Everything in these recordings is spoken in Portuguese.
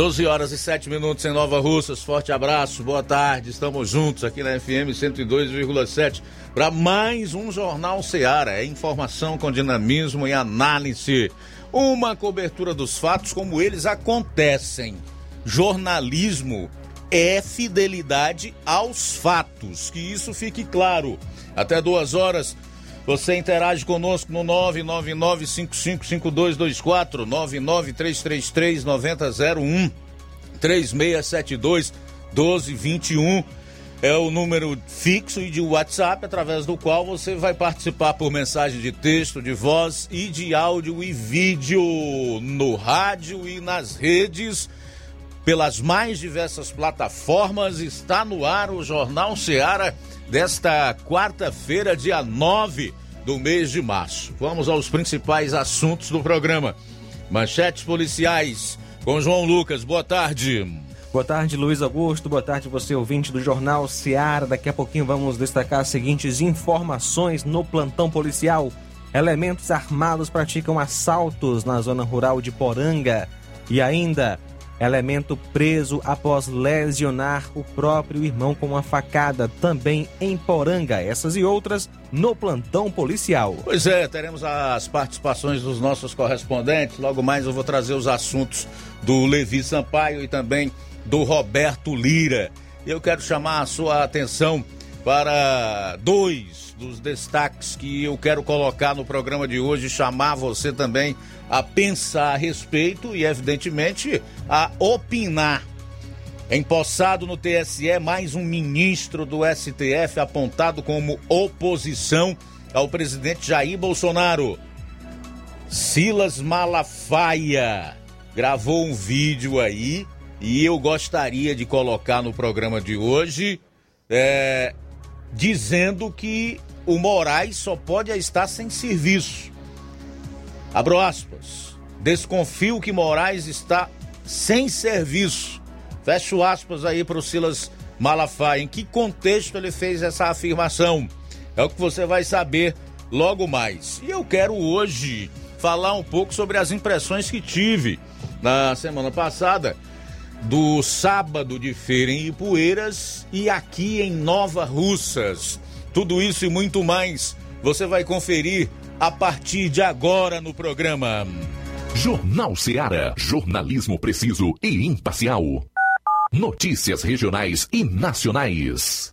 12 horas e 7 minutos em Nova Russas. Forte abraço, boa tarde. Estamos juntos aqui na FM 102,7 para mais um Jornal Seara. É informação com dinamismo e análise. Uma cobertura dos fatos como eles acontecem. Jornalismo é fidelidade aos fatos. Que isso fique claro. Até duas horas. Você interage conosco no 999-555224, 99333-9001, 3672-1221 é o número fixo e de WhatsApp através do qual você vai participar por mensagem de texto, de voz e de áudio e vídeo no rádio e nas redes. Pelas mais diversas plataformas, está no ar o Jornal Seara desta quarta-feira, dia 9 do mês de março. Vamos aos principais assuntos do programa. Manchetes policiais com João Lucas. Boa tarde. Boa tarde, Luiz Augusto. Boa tarde, você ouvinte do Jornal Seara. Daqui a pouquinho vamos destacar as seguintes informações no plantão policial. Elementos armados praticam assaltos na zona rural de Poranga. E ainda, Elemento preso após lesionar o próprio irmão com uma facada, também em Poranga. Essas e outras no plantão policial. Pois é, teremos as participações dos nossos correspondentes. Logo mais eu vou trazer os assuntos do Levi Sampaio e também do Roberto Lira. Eu quero chamar a sua atenção para dois dos destaques que eu quero colocar no programa de hoje, chamar você também a pensar a respeito e, evidentemente, a opinar. Empossado no TSE, mais um ministro do STF apontado como oposição ao presidente Jair Bolsonaro. Silas Malafaia gravou um vídeo aí e eu gostaria de colocar no programa de hoje é, dizendo que o Moraes só pode estar sem serviço. Abro aspas. Desconfio que Moraes está sem serviço. Fecho aspas aí para o Silas Malafaia. Em que contexto ele fez essa afirmação? É o que você vai saber logo mais. E eu quero hoje falar um pouco sobre as impressões que tive na semana passada do sábado de feira em Ipueiras e aqui em Nova Russas. Tudo isso e muito mais você vai conferir a partir de agora no programa. Jornal Seara. Jornalismo preciso e imparcial. Notícias regionais e nacionais.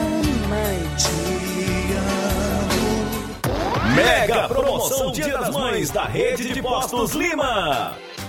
Mega promoção Dia das Mães da Rede de Postos Lima.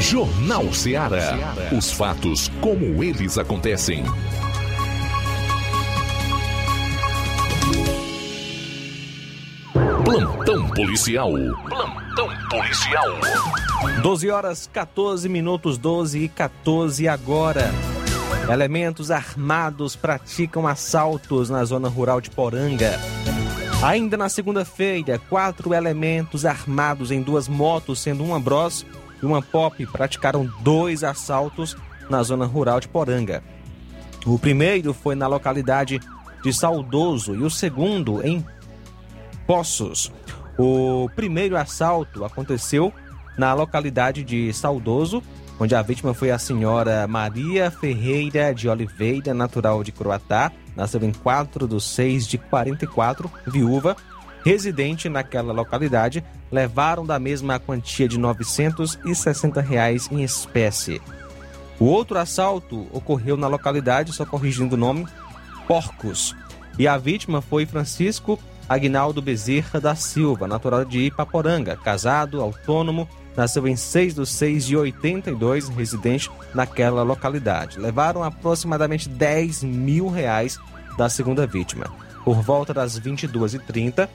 Jornal Ceará. Os fatos como eles acontecem. Plantão policial. Plantão policial. 12 horas 14 minutos, 12 e 14 agora. Elementos armados praticam assaltos na zona rural de Poranga. Ainda na segunda-feira, quatro elementos armados em duas motos, sendo uma Bros e uma Pop, praticaram dois assaltos na zona rural de Poranga. O primeiro foi na localidade de Saudoso e o segundo em Poços. O primeiro assalto aconteceu na localidade de Saudoso, onde a vítima foi a senhora Maria Ferreira de Oliveira, natural de Croatá, nasceu em 4 de 6 de 44, viúva, residente naquela localidade, levaram da mesma a quantia de 960 reais em espécie. O outro assalto ocorreu na localidade, só corrigindo o nome, Porcos. E a vítima foi Francisco Agnaldo Bezerra da Silva, natural de Ipaporanga, casado, autônomo, nasceu em 6 de 6 de 82, residente naquela localidade. Levaram aproximadamente 10 mil reais da segunda vítima. Por volta das 22h30,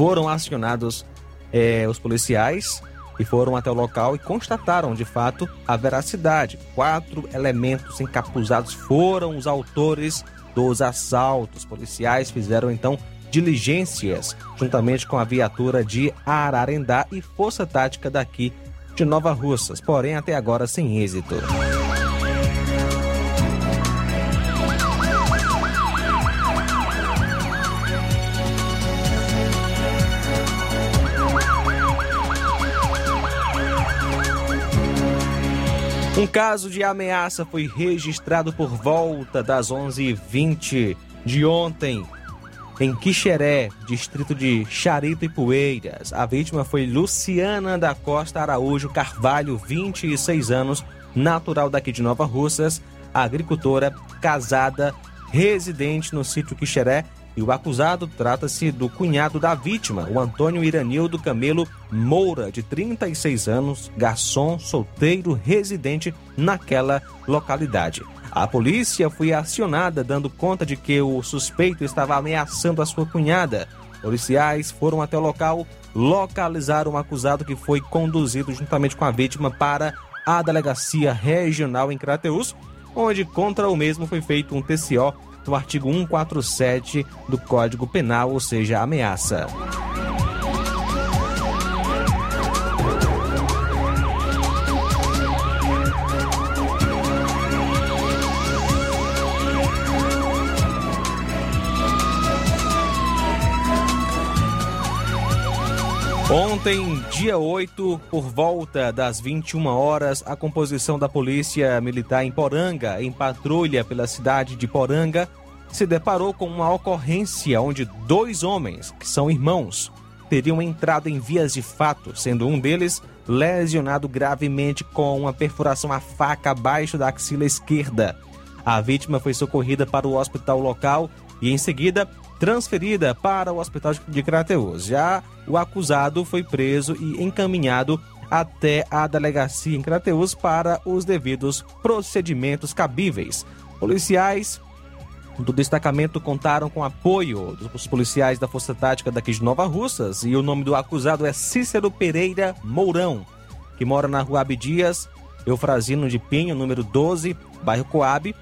foram acionados eh, os policiais e foram até o local e constataram de fato a veracidade. Quatro elementos encapuzados foram os autores dos assaltos. Policiais fizeram então diligências, juntamente com a viatura de Ararendá e Força Tática daqui de Nova Russas, porém até agora sem êxito. Um caso de ameaça foi registrado por volta das 11h20 de ontem em Quixeré, distrito de Charito e Poeiras. A vítima foi Luciana da Costa Araújo Carvalho, 26 anos, natural daqui de Nova Russas, agricultora, casada, residente no sítio Quixeré e o acusado trata-se do cunhado da vítima, o Antônio Iranildo Camelo Moura, de 36 anos, garçom, solteiro, residente naquela localidade. A polícia foi acionada dando conta de que o suspeito estava ameaçando a sua cunhada. Policiais foram até o local, localizaram o acusado que foi conduzido juntamente com a vítima para a delegacia regional em Crateus, onde contra o mesmo foi feito um TCO do artigo 147 do Código Penal, ou seja, ameaça. Ontem, dia 8, por volta das 21 horas, a composição da Polícia Militar em Poranga, em patrulha pela cidade de Poranga, se deparou com uma ocorrência onde dois homens, que são irmãos, teriam entrado em vias de fato, sendo um deles lesionado gravemente com uma perfuração a faca abaixo da axila esquerda. A vítima foi socorrida para o hospital local e, em seguida, transferida para o hospital de Crateus. Já o acusado foi preso e encaminhado até a delegacia em Crateus para os devidos procedimentos cabíveis. Policiais do destacamento contaram com apoio dos policiais da Força Tática daqui de Nova Russas e o nome do acusado é Cícero Pereira Mourão, que mora na rua Abdias, Eufrazino de Pinho, número 12, bairro Coab,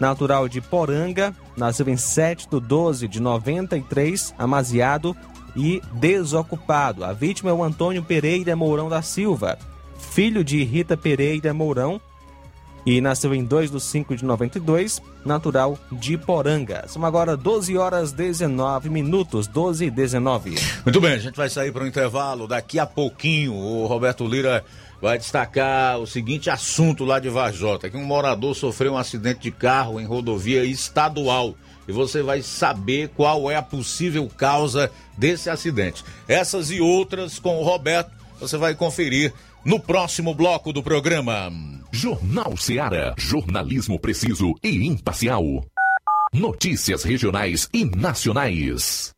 natural de Poranga, nasceu em 7 de 12 de 93, amaziado e desocupado. A vítima é o Antônio Pereira Mourão da Silva, filho de Rita Pereira Mourão, e nasceu em 2 de 5 de 92, natural de Poranga. São agora 12 horas 19 minutos, 12 e 19. Muito bem, a gente vai sair para o intervalo. Daqui a pouquinho o Roberto Lira vai destacar o seguinte assunto lá de Varjota, que um morador sofreu um acidente de carro em rodovia estadual. E você vai saber qual é a possível causa desse acidente. Essas e outras com o Roberto, você vai conferir no próximo bloco do programa. Jornal Seara. Jornalismo preciso e imparcial. Notícias regionais e nacionais.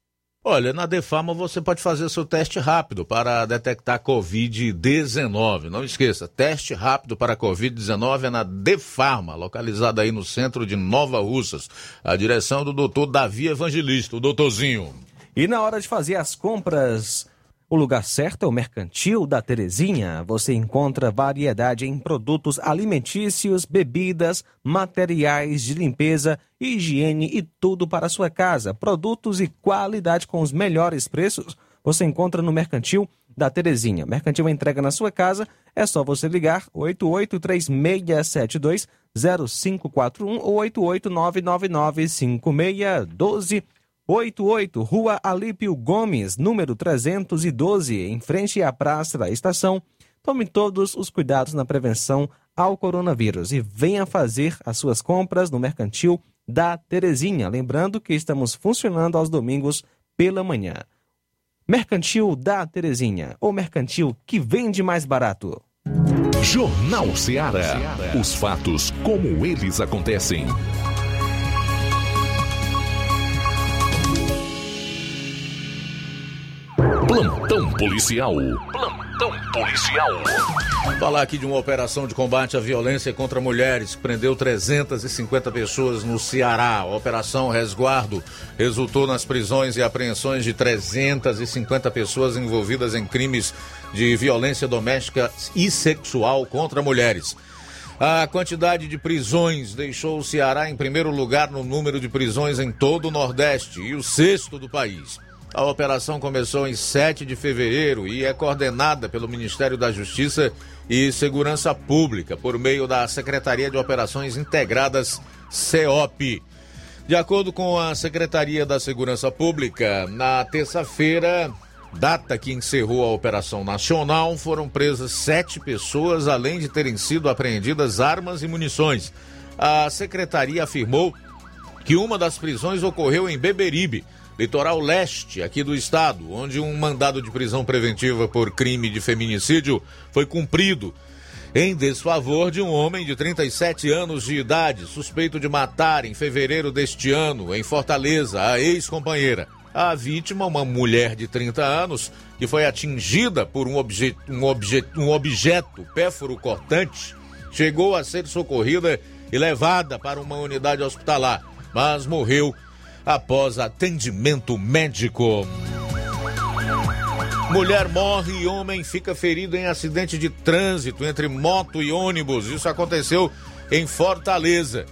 Olha, na Defama você pode fazer seu teste rápido para detectar Covid-19. Não esqueça, teste rápido para Covid-19 é na Defarma, localizada aí no centro de Nova Russas. A direção do doutor Davi Evangelista, o doutorzinho. E na hora de fazer as compras, o lugar certo é o Mercantil da Terezinha. Você encontra variedade em produtos alimentícios, bebidas, materiais de limpeza, higiene e tudo para a sua casa. Produtos e qualidade com os melhores preços você encontra no Mercantil da Terezinha. Mercantil entrega na sua casa, é só você ligar 883672 0541 ou 889995612 88, Rua Alípio Gomes, número 312, em frente à Praça da Estação. Tome todos os cuidados na prevenção ao coronavírus e venha fazer as suas compras no Mercantil da Terezinha. Lembrando que estamos funcionando aos domingos pela manhã. Mercantil da Terezinha, o mercantil que vende mais barato. Jornal Ceará. Os fatos como eles acontecem. Plantão policial. Plantão policial. Falar aqui de uma operação de combate à violência contra mulheres que prendeu 350 pessoas no Ceará. A operação Resguardo resultou nas prisões e apreensões de 350 pessoas envolvidas em crimes de violência doméstica e sexual contra mulheres. A quantidade de prisões deixou o Ceará em primeiro lugar no número de prisões em todo o Nordeste e o sexto do país. A operação começou em 7 de fevereiro e é coordenada pelo Ministério da Justiça e Segurança Pública por meio da Secretaria de Operações Integradas CEOP. De acordo com a Secretaria da Segurança Pública, na terça-feira, data que encerrou a operação nacional, foram presas sete pessoas, além de terem sido apreendidas armas e munições. A secretaria afirmou que uma das prisões ocorreu em Beberibe litoral leste aqui do estado, onde um mandado de prisão preventiva por crime de feminicídio foi cumprido em desfavor de um homem de 37 anos de idade, suspeito de matar em fevereiro deste ano, em Fortaleza, a ex-companheira. A vítima, uma mulher de 30 anos, que foi atingida por um, obje um, obje um objeto péforo cortante, chegou a ser socorrida e levada para uma unidade hospitalar, mas morreu após atendimento médico. Mulher morre e homem fica ferido em acidente de trânsito entre moto e ônibus. Isso aconteceu em Fortaleza.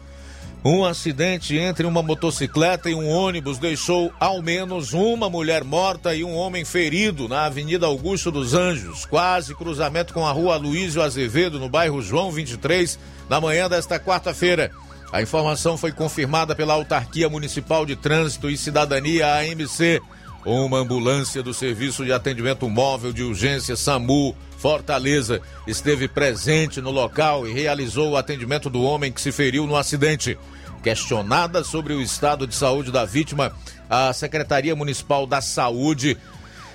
Um acidente entre uma motocicleta e um ônibus deixou ao menos uma mulher morta e um homem ferido na Avenida Augusto dos Anjos, quase cruzamento com a Rua Luísio Azevedo, no bairro João 23, na manhã desta quarta-feira. A informação foi confirmada pela Autarquia Municipal de Trânsito e Cidadania, AMC. Uma ambulância do Serviço de Atendimento Móvel de Urgência SAMU Fortaleza esteve presente no local e realizou o atendimento do homem que se feriu no acidente. Questionada sobre o estado de saúde da vítima, a Secretaria Municipal da Saúde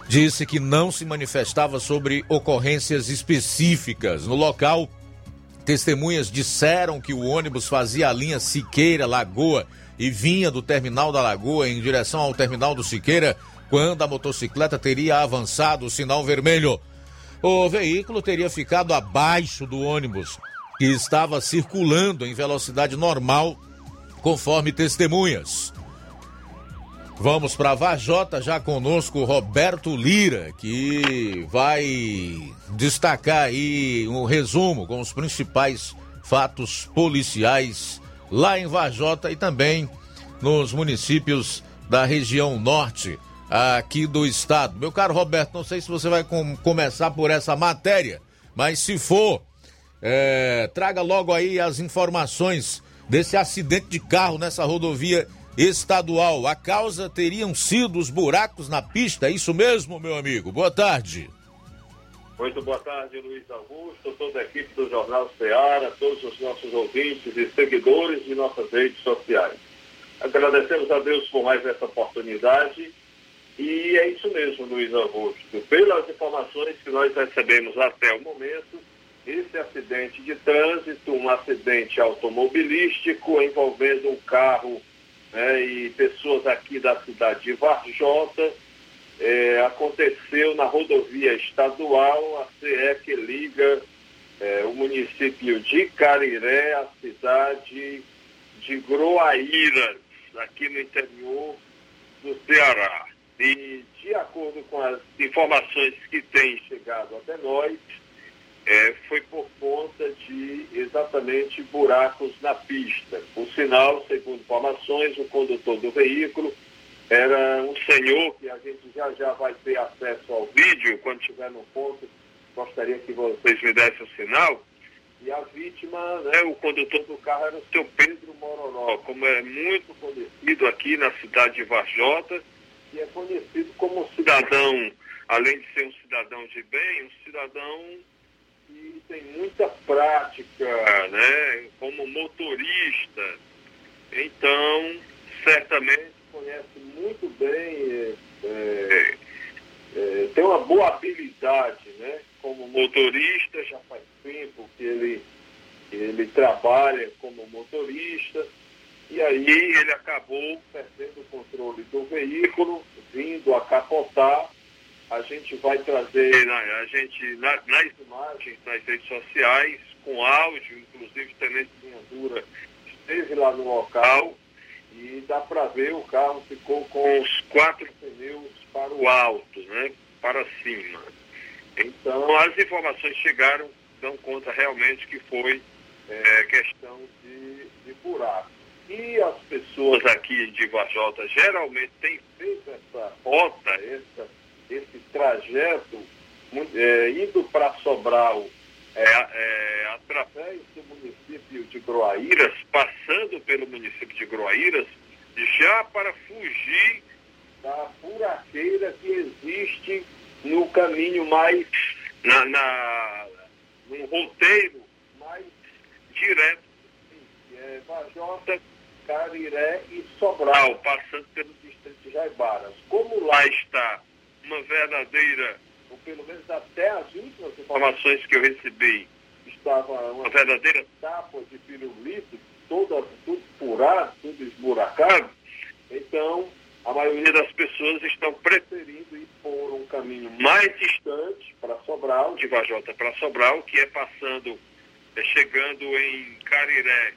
disse que não se manifestava sobre ocorrências específicas. No local, testemunhas disseram que o ônibus fazia a linha Siqueira Lagoa e vinha do terminal da Lagoa em direção ao terminal do Siqueira quando a motocicleta teria avançado o sinal vermelho. O veículo teria ficado abaixo do ônibus, que estava circulando em velocidade normal, conforme testemunhas. Vamos para Vajota, já conosco Roberto Lira, que vai destacar aí um resumo com os principais fatos policiais lá em Vajota e também nos municípios da região norte aqui do estado. Meu caro Roberto, não sei se você vai com, começar por essa matéria, mas se for, é, traga logo aí as informações desse acidente de carro nessa rodovia estadual. A causa teriam sido os buracos na pista, é isso mesmo, meu amigo? Boa tarde. Muito boa tarde, Luiz Augusto, toda a equipe do Jornal Ceará, todos os nossos ouvintes e seguidores de nossas redes sociais. Agradecemos a Deus por mais essa oportunidade e é isso mesmo, Luiz Augusto. Pelas informações que nós recebemos até o momento, esse acidente de trânsito, um acidente automobilístico envolvendo um carro né, e pessoas aqui da cidade de Varjota, é, aconteceu na rodovia estadual, a CE que liga é, o município de Cariré à cidade de Groaíras, aqui no interior do Ceará. E, de acordo com as informações que têm chegado até nós, é, foi por conta de exatamente buracos na pista. O sinal, segundo informações, o condutor do veículo era um senhor que a gente já já vai ter acesso ao vídeo, quando estiver no ponto, gostaria que vocês me dessem o sinal. E a vítima, né, o condutor do carro era o seu Pedro Mororó, como é muito conhecido aqui na cidade de Varjota, e é conhecido como cidadão, além de ser um cidadão de bem, um cidadão que tem muita prática, né, como motorista. Então, certamente conhece muito bem, é, é, tem uma boa habilidade, né, como motorista, já faz tempo que ele, ele trabalha como motorista e aí ele acabou perdendo o controle do veículo, vindo a capotar. A gente vai trazer a gente, na, nas imagens, nas redes sociais, com áudio, inclusive Tenente Dura esteve lá no local e dá para ver o carro ficou com os quatro pneus para o alto, né? Para cima. Então as informações chegaram, dão conta realmente que foi é, questão de, de buraco. E as pessoas aqui de Vajota geralmente têm feito essa rota, essa, esse trajeto, é, indo para Sobral, é, é, através do município de Groaíras, passando pelo município de Groaíras, já para fugir da buraqueira que existe no caminho mais, na, na, no roteiro mais direto, é Vajota, Cariré e Sobral, passando pelo distrito de Jaibaras. Como lá está uma verdadeira, ou pelo menos até as últimas informações que eu recebi, estava uma verdadeira tapa de pirulito, toda, tudo furado, tudo esburacado, então a maioria das pessoas estão preferindo ir por um caminho mais distante para Sobral, de Vajota para Sobral, que é passando, é, chegando em Cariré,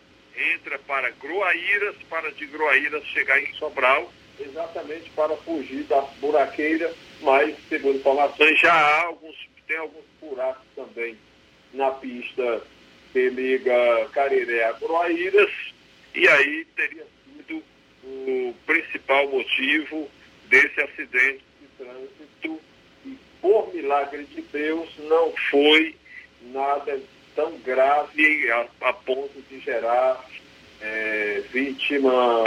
entra para Groaíras, para de Groaíras chegar em Sobral, exatamente para fugir da buraqueira, mas, segundo informações, já há alguns, tem alguns buracos também na pista que liga Cariré a Groaíras, e aí teria sido o principal motivo desse acidente de trânsito. E, por milagre de Deus, não foi nada tão grave a, a ponto de gerar é, vítima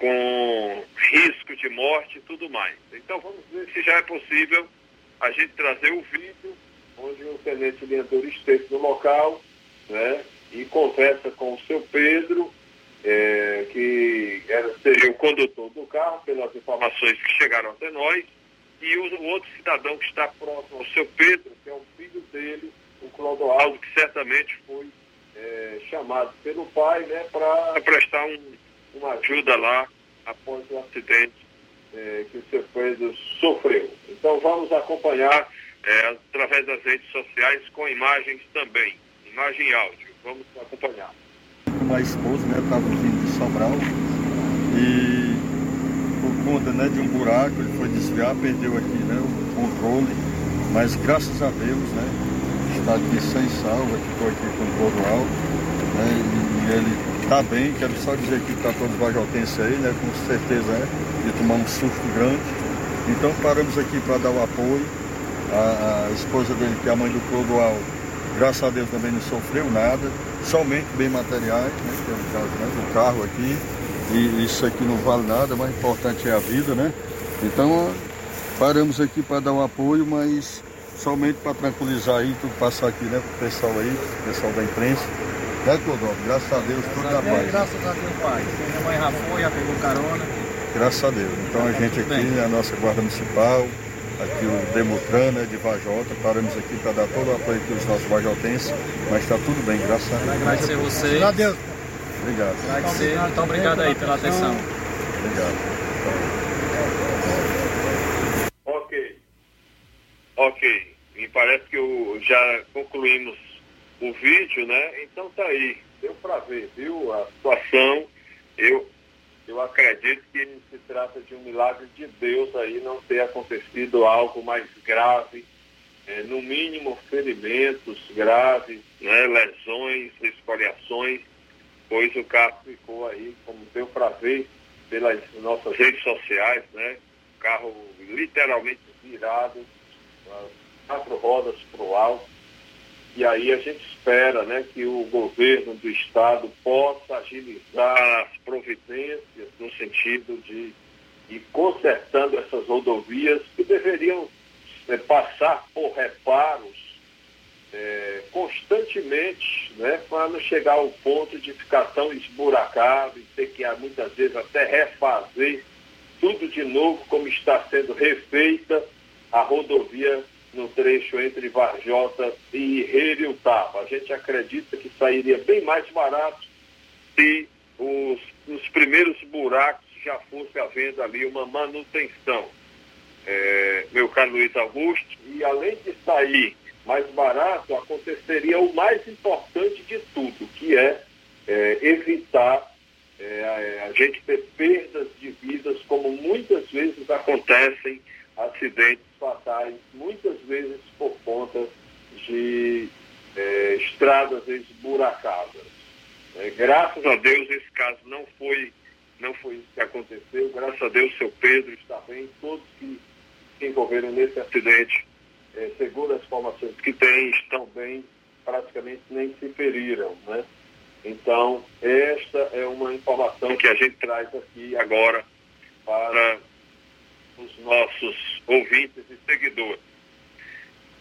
com risco de morte e tudo mais. Então vamos ver se já é possível a gente trazer o vídeo onde o tenente Leandro esteve no local né, e conversa com o seu Pedro, é, que era, seria o condutor do carro, pelas informações que chegaram até nós, e o, o outro cidadão que está próximo ao seu Pedro, que é o filho dele, o Clodoaldo, que certamente foi é, chamado pelo pai né, para prestar um, uma ajuda lá após o acidente é, que o seu Pedro sofreu. Então vamos acompanhar é, através das redes sociais com imagens também, imagem e áudio. Vamos acompanhar. Uma esposa, né, estava vindo de Sobral e por conta né, de um buraco ele foi desviar, perdeu aqui né, o controle, mas graças a Deus, né, está aqui sem salva, ficou aqui com o Clodoaldo, né, e, ele está bem, quero só dizer aqui que está todos vajotenses aí, né, com certeza é, de tomar um susto grande. Então paramos aqui para dar o apoio. A, a, esposa dele, que é a mãe do Clodoaldo, graças a Deus também não sofreu nada, somente bem materiais, né, que é o caso né, do carro aqui, e isso aqui não vale nada, mas o importante é a vida, né? Então paramos aqui para dar um apoio, mas somente para tranquilizar aí, tudo passar aqui, né, pro pessoal aí, pessoal da imprensa. Né, Clodoaldo? Graças a Deus, tudo na paz. Graças a Deus, pai. Minha mãe já foi, já pegou carona. Graças a Deus. Então a gente aqui, a nossa Guarda Municipal, aqui o Demutran né, de Vajota, paramos aqui para dar todo o apoio aqui aos nossos vajotenses, mas está tudo bem, graças a Deus. Agradecer você. Graças a Deus. Obrigado. Agradecer. Então, obrigado aí pela atenção. Obrigado. Ok. Ok. Me parece que o, já concluímos o vídeo, né? Então tá aí. Deu para ver, viu? A situação. Eu, eu acredito que se trata de um milagre de Deus aí não ter acontecido algo mais grave. É, no mínimo ferimentos graves, né? lesões, escoriações, pois o carro ficou aí, como deu para ver pelas nossas redes sociais, né? O carro literalmente virado, quatro rodas para o alto. E aí a gente espera né, que o governo do estado possa agilizar as providências no sentido de ir consertando essas rodovias que deveriam é, passar por reparos é, constantemente, né, para não chegar ao ponto de ficar tão esburacado e ter que muitas vezes até refazer tudo de novo como está sendo refeita a rodovia no trecho entre Varjota e Heriutaba. A gente acredita que sairia bem mais barato se os, os primeiros buracos já fosse havendo ali uma manutenção. É, meu caro Luiz Augusto, e além de sair mais barato, aconteceria o mais importante de tudo, que é, é evitar é, a gente ter perdas de vidas, como muitas vezes acontecem acidentes fatais, muitas vezes por conta de é, estradas esburacadas. É, graças a Deus esse caso não foi, não foi isso que aconteceu. Graças a Deus seu Pedro está bem, todos que se envolveram nesse acidente, é, segundo as informações que tem, estão bem, praticamente nem se feriram. Né? Então, esta é uma informação que a gente traz aqui agora para os nossos ouvintes e seguidores.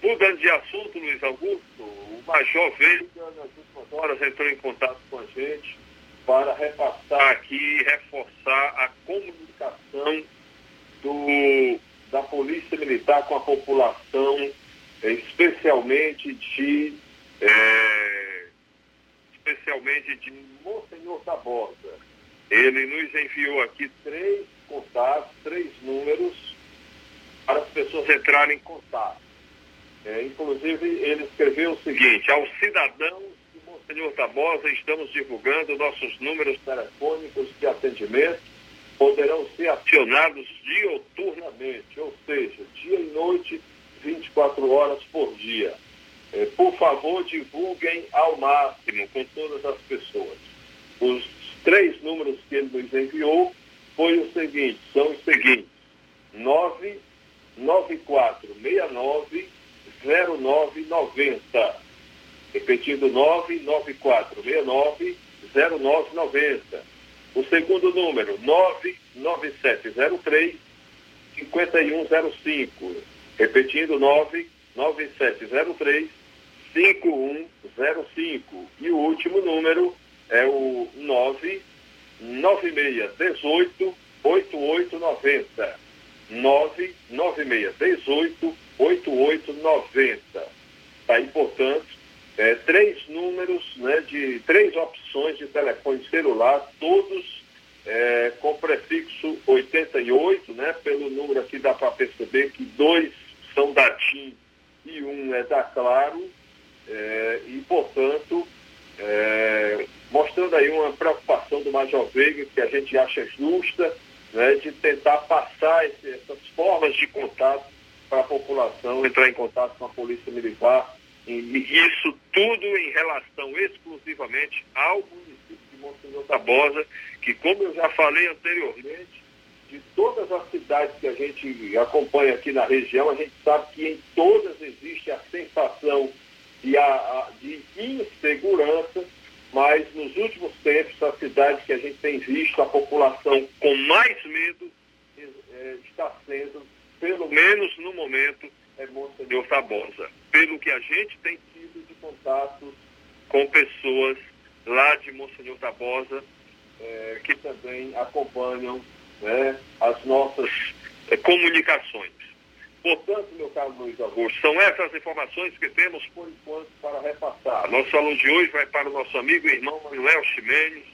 Mudando de assunto, Luiz Augusto, o Major Veiga, nas últimas horas, entrou em contato com a gente para repassar aqui e reforçar a comunicação do, da Polícia Militar com a população, eh, especialmente de eh, especialmente de Monsenhor Tabosa. Ele nos enviou aqui três contatos, três números para as pessoas entrarem em contato. É, inclusive, ele escreveu o seguinte: aos cidadãos de Monsenhor Tabosa, estamos divulgando nossos números telefônicos de atendimento, poderão ser acionados dioturnamente, ou seja, dia e noite, 24 horas por dia. É, por favor, divulguem ao máximo com todas as pessoas. Os três números que ele nos enviou foi o seguinte, são os seguintes: 99469 0990. Repetindo 99469 0990. O segundo número, 99703 5105. Repetindo 99703 5105. E o último número é o 99618 8890. 99618 8890. Está aí, portanto, é, três números, né, de três opções de telefone celular, todos é, com prefixo 88, né, pelo número aqui dá para perceber que dois são da TIM e um é da Claro, é, e, portanto, é, mostrando aí uma preocupação do Major Veiga, que a gente acha justa, né, de tentar passar esse, essas formas de contato para a população, entrar em contato com a Polícia Militar, e, e isso tudo em relação exclusivamente ao município de Monsenhor Tabosa, que, como eu já falei anteriormente, de todas as cidades que a gente acompanha aqui na região, a gente sabe que em todas existe a sensação de, a, a, de insegurança, mas nos últimos tempos, as cidades que a gente tem visto a população com mais medo é, está sendo, pelo menos no momento, é Monsenhor Tabosa. Pelo que a gente tem tido de contato com pessoas lá de Monsenhor Tabosa, é, que também acompanham né, as nossas é, comunicações. Portanto, meu caro Luiz Augusto, são essas informações que temos por enquanto para repassar. Nosso aluno de hoje vai para o nosso amigo e irmão Manuel Ximenes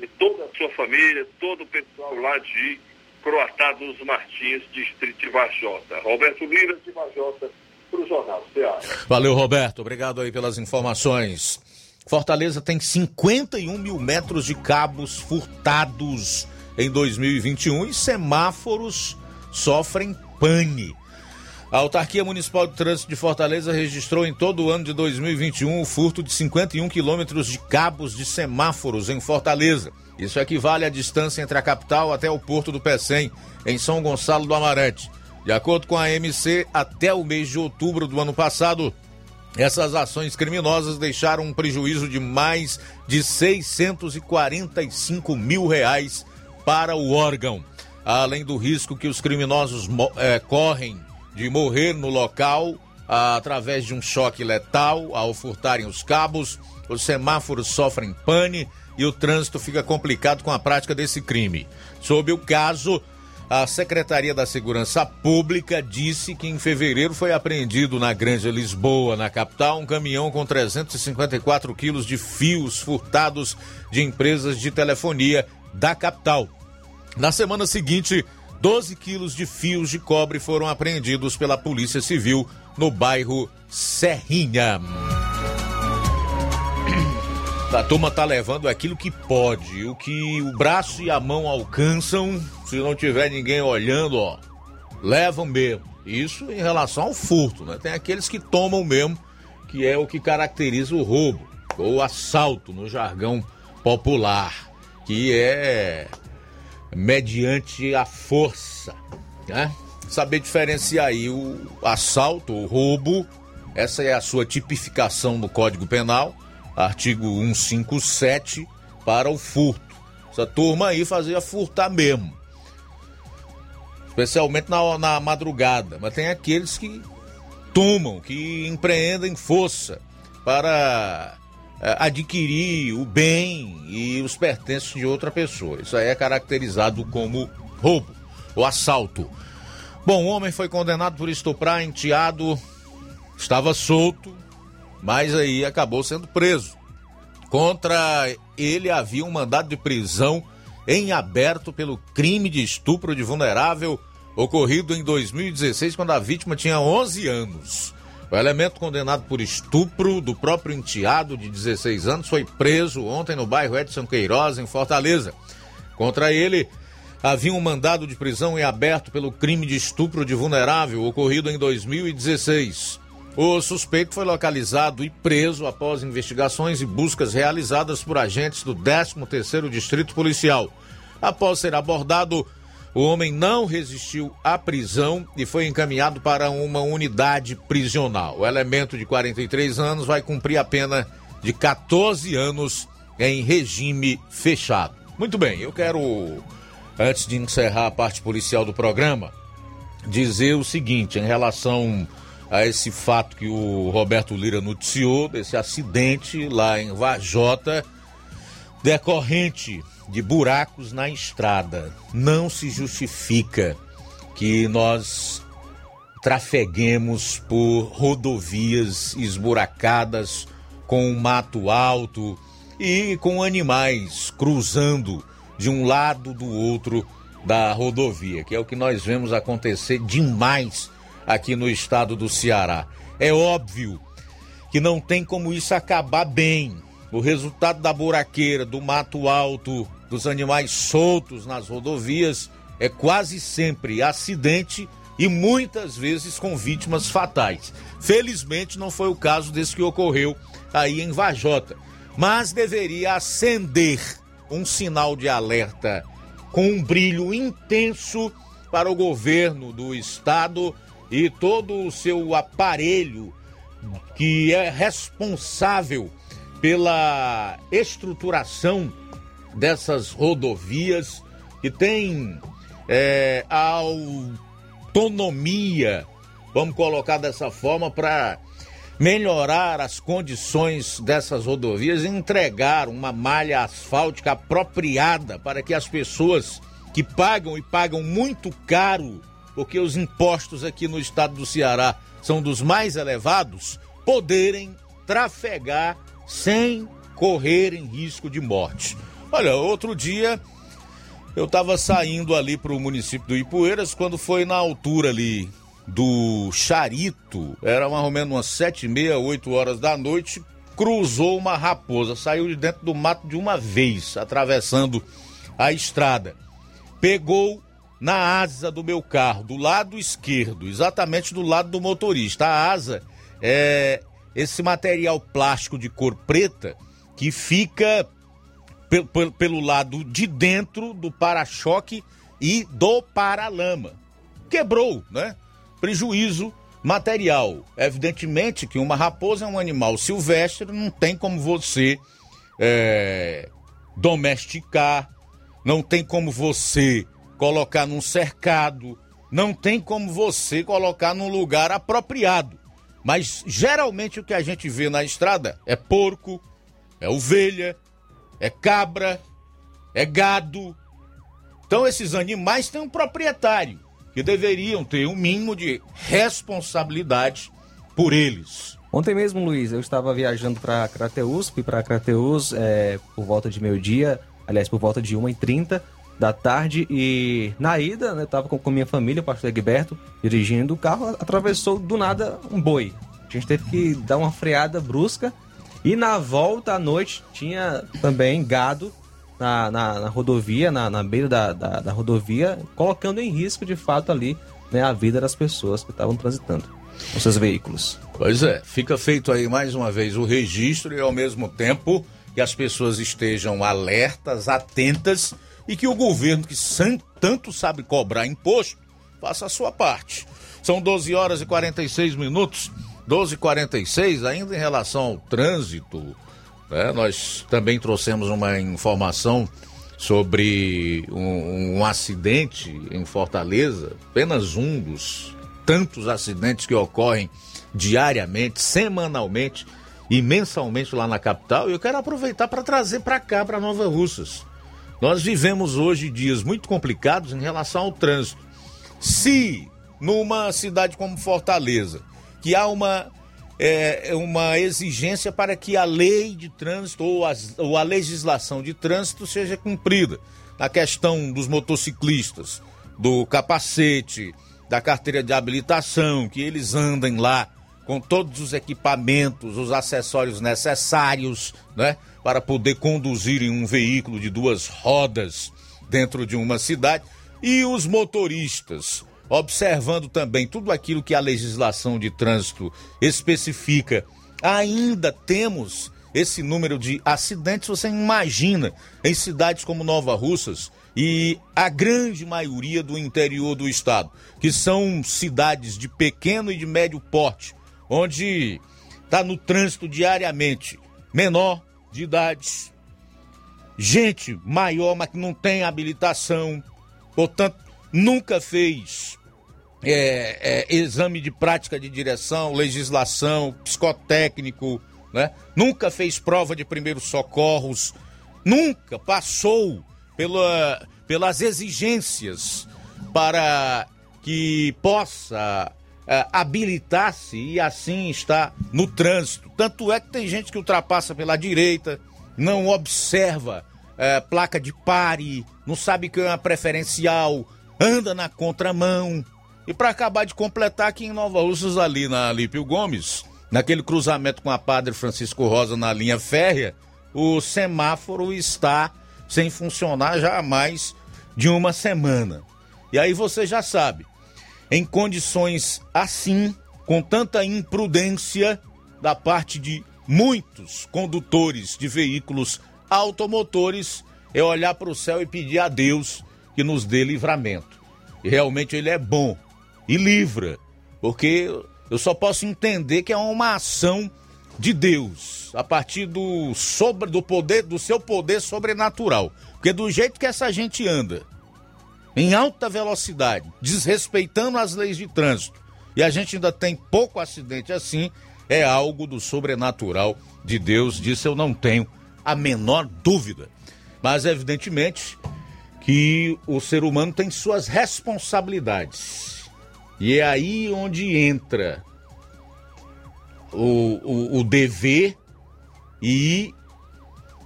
e toda a sua família, todo o pessoal lá de Croatá dos Martins, distrito de Vajota. Roberto Lira de Vajota, para o Jornal Ceará. Valeu, Roberto. Obrigado aí pelas informações. Fortaleza tem 51 mil metros de cabos furtados em 2021 e semáforos sofrem pane. A Autarquia Municipal de Trânsito de Fortaleza registrou em todo o ano de 2021 o furto de 51 quilômetros de cabos de semáforos em Fortaleza. Isso equivale à distância entre a capital até o Porto do Pecém, em São Gonçalo do Amarante. De acordo com a MC, até o mês de outubro do ano passado, essas ações criminosas deixaram um prejuízo de mais de 645 mil reais para o órgão. Além do risco que os criminosos é, correm de morrer no local através de um choque letal ao furtarem os cabos, os semáforos sofrem pane e o trânsito fica complicado com a prática desse crime. Sob o caso, a Secretaria da Segurança Pública disse que em fevereiro foi apreendido na Grande Lisboa, na capital, um caminhão com 354 quilos de fios furtados de empresas de telefonia da capital. Na semana seguinte, 12 quilos de fios de cobre foram apreendidos pela Polícia Civil no bairro Serrinha. A turma tá levando aquilo que pode, o que o braço e a mão alcançam, se não tiver ninguém olhando, ó, levam mesmo. Isso em relação ao furto, né? Tem aqueles que tomam mesmo, que é o que caracteriza o roubo, ou assalto no jargão popular, que é mediante a força, né? Saber diferenciar aí o assalto, o roubo, essa é a sua tipificação no Código Penal, artigo 157, para o furto. Essa turma aí fazia furtar mesmo. Especialmente na, na madrugada. Mas tem aqueles que tomam, que empreendem força para adquirir o bem e os pertences de outra pessoa. Isso aí é caracterizado como roubo. o assalto. Bom, o homem foi condenado por estuprar enteado, estava solto, mas aí acabou sendo preso. Contra ele havia um mandado de prisão em aberto pelo crime de estupro de vulnerável ocorrido em 2016, quando a vítima tinha 11 anos. O elemento condenado por estupro do próprio enteado de 16 anos foi preso ontem no bairro Edson Queiroz, em Fortaleza. Contra ele, havia um mandado de prisão em aberto pelo crime de estupro de vulnerável ocorrido em 2016. O suspeito foi localizado e preso após investigações e buscas realizadas por agentes do 13º Distrito Policial. Após ser abordado, o homem não resistiu à prisão e foi encaminhado para uma unidade prisional. O elemento de 43 anos vai cumprir a pena de 14 anos em regime fechado. Muito bem, eu quero, antes de encerrar a parte policial do programa, dizer o seguinte em relação a esse fato que o Roberto Lira noticiou, desse acidente lá em Vajota, decorrente de buracos na estrada. Não se justifica que nós trafeguemos por rodovias esburacadas com mato alto e com animais cruzando de um lado do outro da rodovia, que é o que nós vemos acontecer demais aqui no estado do Ceará. É óbvio que não tem como isso acabar bem. O resultado da buraqueira, do mato alto, dos animais soltos nas rodovias é quase sempre acidente e muitas vezes com vítimas fatais. Felizmente não foi o caso desse que ocorreu aí em Vajota, mas deveria acender um sinal de alerta com um brilho intenso para o governo do estado e todo o seu aparelho que é responsável pela estruturação dessas rodovias que tem é, autonomia, vamos colocar dessa forma, para melhorar as condições dessas rodovias e entregar uma malha asfáltica apropriada para que as pessoas que pagam e pagam muito caro, porque os impostos aqui no estado do Ceará são dos mais elevados, poderem trafegar sem correrem risco de morte. Olha, outro dia eu estava saindo ali para o município do Ipueiras quando foi na altura ali do Charito, era mais ou menos umas sete e meia, oito horas da noite, cruzou uma raposa, saiu de dentro do mato de uma vez, atravessando a estrada. Pegou na asa do meu carro, do lado esquerdo, exatamente do lado do motorista. A asa é esse material plástico de cor preta que fica pelo, lado de dentro do para-choque e do paralama. Quebrou, né? Prejuízo material. Evidentemente que uma raposa é um animal silvestre, não tem como você é, domesticar, não tem como você colocar num cercado, não tem como você colocar num lugar apropriado. Mas geralmente o que a gente vê na estrada é porco, é ovelha, é cabra, é gado. Então esses animais têm um proprietário que deveriam ter um mínimo de responsabilidade por eles. Ontem mesmo, Luiz, eu estava viajando para Crateus, fui para Crateus é, por volta de meio-dia, aliás, por volta de 1h30 da tarde e na ida, né, eu estava com, com minha família, o pastor Egberto, dirigindo o carro, atravessou do nada um boi. A gente teve que dar uma freada brusca e na volta à noite tinha também gado na, na, na rodovia, na, na beira da, da, da, rodovia, colocando em risco de fato ali né, a vida das pessoas que estavam transitando com seus veículos. Pois é, fica feito aí mais uma vez o registro e ao mesmo tempo que as pessoas estejam alertas, atentas e que o governo que tanto sabe cobrar imposto faça a sua parte. São 12 horas e 46 minutos. 12:46 ainda em relação ao trânsito, né, nós também trouxemos uma informação sobre um, um, acidente em Fortaleza, apenas um dos tantos acidentes que ocorrem diariamente, semanalmente e mensalmente lá na capital. E eu quero aproveitar para trazer para cá, para Nova Russas. Nós vivemos hoje dias muito complicados em relação ao trânsito. Se numa cidade como Fortaleza, que há uma, é, uma exigência para que a lei de trânsito ou, as, ou a legislação de trânsito seja cumprida, na questão dos motociclistas, do capacete, da carteira de habilitação, que eles andem lá com todos os equipamentos, os acessórios necessários, né, para poder conduzirem um veículo de duas rodas dentro de uma cidade, e os motoristas, observando também tudo aquilo que a legislação de trânsito especifica. Ainda temos esse número de acidentes, você imagina, em cidades como Nova Russas e a grande maioria do interior do estado, que são cidades de pequeno e de médio porte, onde está no trânsito diariamente menor de idade, gente maior, mas que não tem habilitação, portanto, nunca fez é, é, exame de prática de direção, legislação, psicotécnico, né? nunca fez prova de primeiros socorros, nunca passou pela, pelas exigências para que possa é, habilitar-se e assim está no trânsito. Tanto é que tem gente que ultrapassa pela direita, não observa é, placa de pare, não sabe que é uma preferencial, anda na contramão. E para acabar de completar aqui em Nova Russas, ali na Lípio Gomes, naquele cruzamento com a Padre Francisco Rosa na linha férrea, o semáforo está sem funcionar já há mais de uma semana. E aí você já sabe, em condições assim, com tanta imprudência da parte de muitos condutores de veículos automotores, é olhar para o céu e pedir a Deus que nos dê livramento. E realmente ele é bom e livra, porque eu só posso entender que é uma ação de Deus, a partir do sobre do poder do seu poder sobrenatural. Porque do jeito que essa gente anda, em alta velocidade, desrespeitando as leis de trânsito, e a gente ainda tem pouco acidente assim, é algo do sobrenatural de Deus, disso eu não tenho a menor dúvida. Mas evidentemente que o ser humano tem suas responsabilidades. E é aí onde entra o, o, o dever e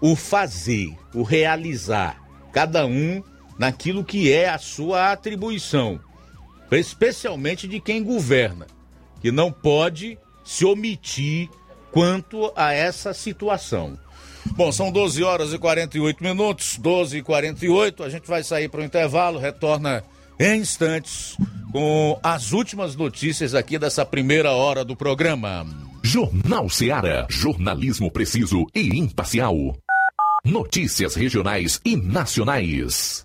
o fazer, o realizar, cada um naquilo que é a sua atribuição, especialmente de quem governa, que não pode se omitir quanto a essa situação. Bom, são 12 horas e 48 minutos, 12 e 48. A gente vai sair para o intervalo, retorna em instantes com as últimas notícias aqui dessa primeira hora do programa. Jornal Seara. Jornalismo preciso e imparcial. Notícias regionais e nacionais.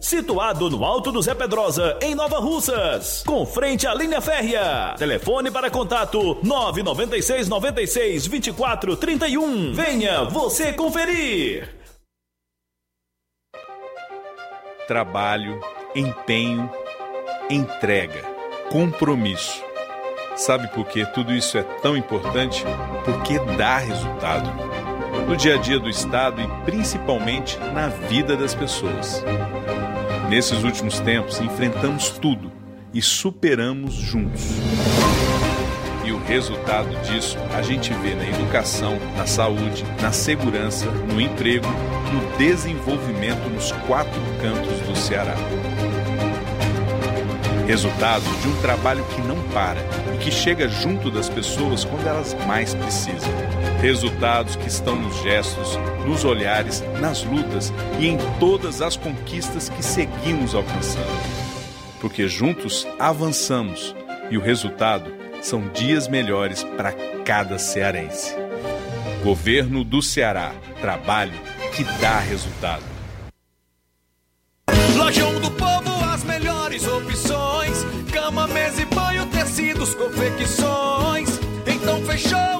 situado no Alto do Zé Pedrosa, em Nova Russas, com frente à linha férrea. Telefone para contato 996 96 24 31. Venha você conferir. Trabalho, empenho, entrega, compromisso. Sabe por que tudo isso é tão importante? Porque dá resultado no dia a dia do Estado e principalmente na vida das pessoas. Nesses últimos tempos, enfrentamos tudo e superamos juntos. E o resultado disso a gente vê na educação, na saúde, na segurança, no emprego, no desenvolvimento nos quatro cantos do Ceará. Resultado de um trabalho que não para e que chega junto das pessoas quando elas mais precisam. Resultados que estão nos gestos, nos olhares, nas lutas e em todas as conquistas que seguimos alcançando. Porque juntos avançamos e o resultado são dias melhores para cada cearense. Governo do Ceará. Trabalho que dá resultado. Lojão do Povo melhores opções: cama, mesa e banho, tecidos, confecções. Então fechou,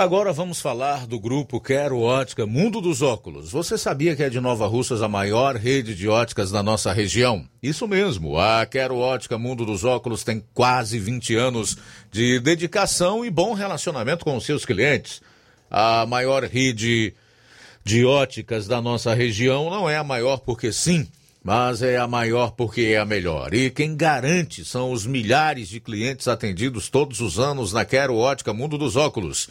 Agora vamos falar do grupo Quero Ótica Mundo dos Óculos. Você sabia que é de Nova Russas a maior rede de óticas da nossa região? Isso mesmo, a Quero Ótica Mundo dos Óculos tem quase 20 anos de dedicação e bom relacionamento com os seus clientes. A maior rede de óticas da nossa região não é a maior porque sim, mas é a maior porque é a melhor. E quem garante são os milhares de clientes atendidos todos os anos na Quero Ótica Mundo dos Óculos.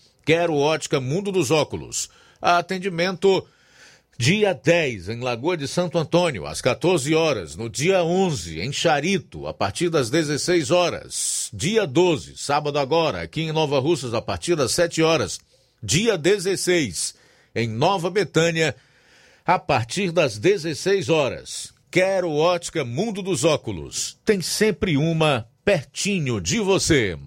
Quero Ótica Mundo dos Óculos. Atendimento dia 10 em Lagoa de Santo Antônio, às 14 horas. No dia 11 em Charito, a partir das 16 horas. Dia 12, sábado agora, aqui em Nova Russas, a partir das 7 horas. Dia 16 em Nova Betânia, a partir das 16 horas. Quero Ótica Mundo dos Óculos. Tem sempre uma pertinho de você.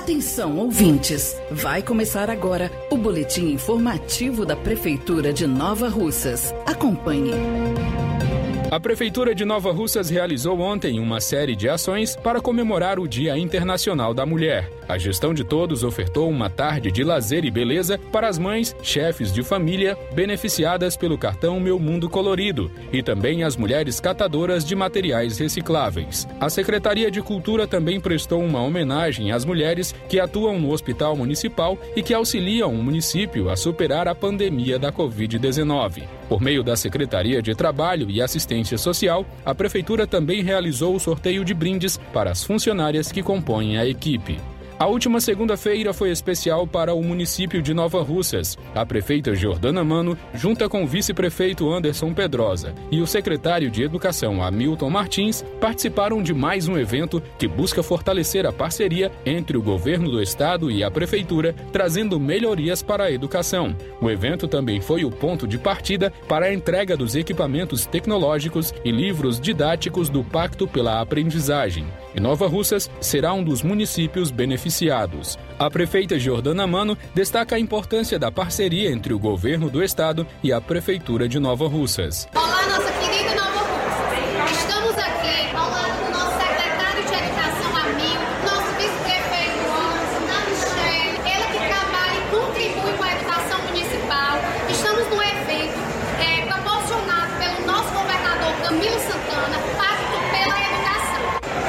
Atenção, ouvintes! Vai começar agora o boletim informativo da Prefeitura de Nova Russas. Acompanhe. A Prefeitura de Nova Russas realizou ontem uma série de ações para comemorar o Dia Internacional da Mulher. A gestão de todos ofertou uma tarde de lazer e beleza para as mães, chefes de família, beneficiadas pelo cartão Meu Mundo Colorido, e também as mulheres catadoras de materiais recicláveis. A Secretaria de Cultura também prestou uma homenagem às mulheres que atuam no Hospital Municipal e que auxiliam o município a superar a pandemia da Covid-19. Por meio da Secretaria de Trabalho e Assistência Social, a Prefeitura também realizou o sorteio de brindes para as funcionárias que compõem a equipe. A última segunda-feira foi especial para o município de Nova Russas. A prefeita Jordana Mano, junta com o vice-prefeito Anderson Pedrosa e o secretário de Educação Hamilton Martins, participaram de mais um evento que busca fortalecer a parceria entre o governo do estado e a prefeitura, trazendo melhorias para a educação. O evento também foi o ponto de partida para a entrega dos equipamentos tecnológicos e livros didáticos do Pacto pela Aprendizagem. E Nova Russas será um dos municípios beneficiados. A prefeita Jordana Mano destaca a importância da parceria entre o governo do estado e a prefeitura de Nova Russas. Olá, nossa querida Nova Russas. Estamos aqui ao lado do nosso secretário de Educação, Hamilton, nosso vice-prefeito, Ana Michelle, ela que trabalha e contribui com a educação municipal. Estamos num evento é, proporcionado pelo nosso governador Camilo Santana, Pacto pela Educação.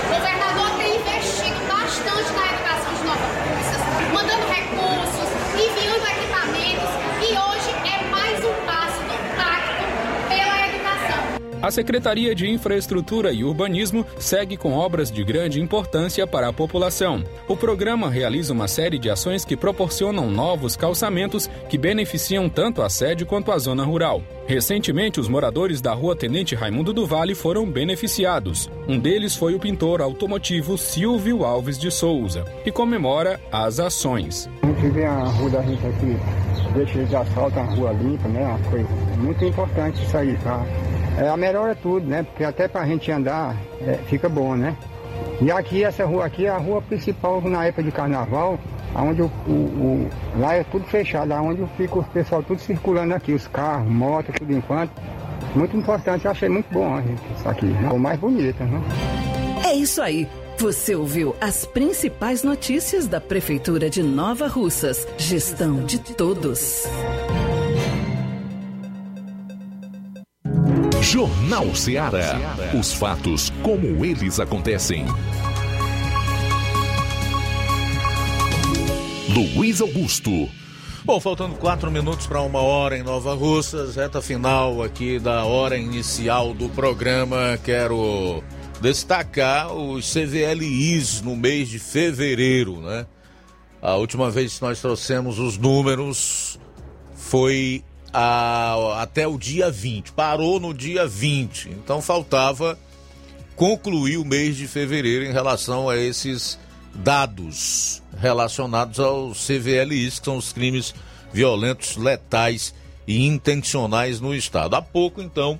O governador tem investido bastante na educação de Nova Russas, mandando recursos, enviando equipamentos e hoje é mais um passo do Pacto pela Educação. A Secretaria de Infraestrutura e Urbanismo segue com obras de grande importância para a população. O programa realiza uma série de ações que proporcionam novos calçamentos que beneficiam tanto a sede quanto a zona rural. Recentemente, os moradores da rua Tenente Raimundo do Vale foram beneficiados. Um deles foi o pintor automotivo Silvio Alves de Souza, que comemora as ações. A gente vê a rua da gente aqui, deixa de asfalto, uma rua limpa, né? Uma coisa muito importante isso aí, tá? É, a melhor é tudo, né? Porque até pra gente andar é, fica bom, né? E aqui, essa rua aqui é a rua principal na época de carnaval, onde o, o- o- lá é tudo fechado, onde fica o pessoal tudo circulando aqui, os carros, motos, tudo enquanto. Muito importante, eu achei muito bom gente, isso aqui, né? O mais bonito, né? É isso aí. Você ouviu as principais notícias da Prefeitura de Nova Russas. Gestão de todos. Jornal Ceará. Os fatos como eles acontecem. Luiz Augusto. Bom, faltando quatro minutos para uma hora em Nova Russas, reta final aqui da hora inicial do programa. Quero destacar os CVLIs no mês de fevereiro, né? A última vez que nós trouxemos os números foi a, até o dia 20, parou no dia 20, então faltava concluir o mês de fevereiro em relação a esses dados relacionados aos CVLIs, que são os crimes violentos, letais e intencionais no Estado. Há pouco, então,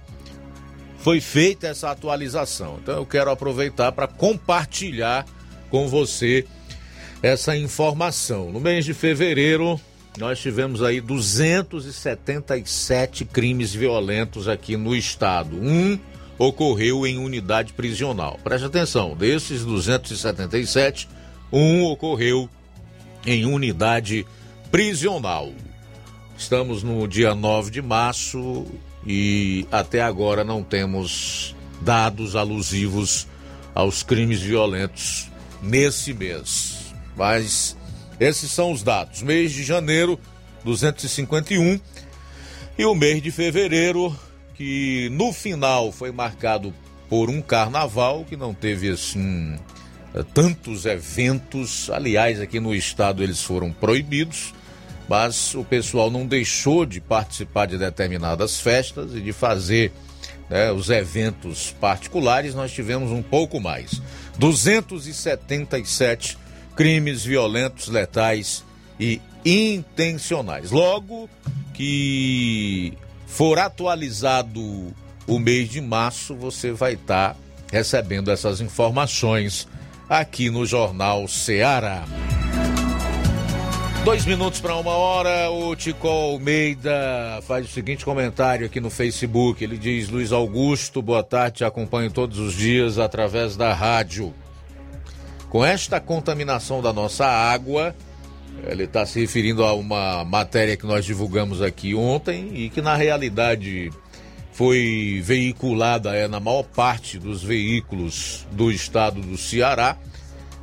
foi feita essa atualização. Então, eu quero aproveitar para compartilhar com você essa informação. No mês de fevereiro, nós tivemos aí 277 crimes violentos aqui no estado. Um ocorreu em unidade prisional. Preste atenção, desses 277, um ocorreu em unidade prisional. Estamos no dia 9 de março e até agora não temos dados alusivos aos crimes violentos nesse mês. Mas esses são os dados. Mês de janeiro, 251. E o mês de fevereiro, que no final foi marcado por um carnaval que não teve assim tantos eventos. Aliás, aqui no estado eles foram proibidos, mas o pessoal não deixou de participar de determinadas festas e de fazer né, os eventos particulares. Nós tivemos um pouco mais. 277 crimes violentos, letais e intencionais. Logo que for atualizado o mês de março, você vai estar tá recebendo essas informações aqui no Jornal Ceará. Dois minutos para uma hora, o Tico Almeida faz o seguinte comentário aqui no Facebook. Ele diz: Luiz Augusto, boa tarde, te acompanho todos os dias através da rádio. Com esta contaminação da nossa água, ele está se referindo a uma matéria que nós divulgamos aqui ontem e que na realidade foi veiculada é, na maior parte dos veículos do estado do Ceará,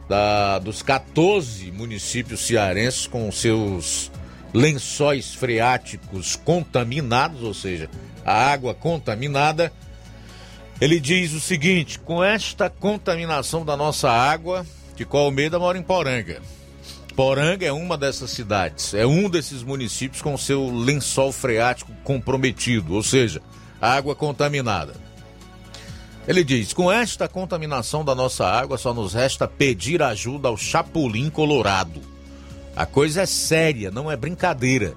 da, dos 14 municípios cearenses com seus lençóis freáticos contaminados, ou seja, a água contaminada. Ele diz o seguinte: com esta contaminação da nossa água, Tico Almeida mora em Poranga. Poranga é uma dessas cidades, é um desses municípios com seu lençol freático comprometido, ou seja, água contaminada. Ele diz: com esta contaminação da nossa água, só nos resta pedir ajuda ao Chapulim Colorado. A coisa é séria, não é brincadeira.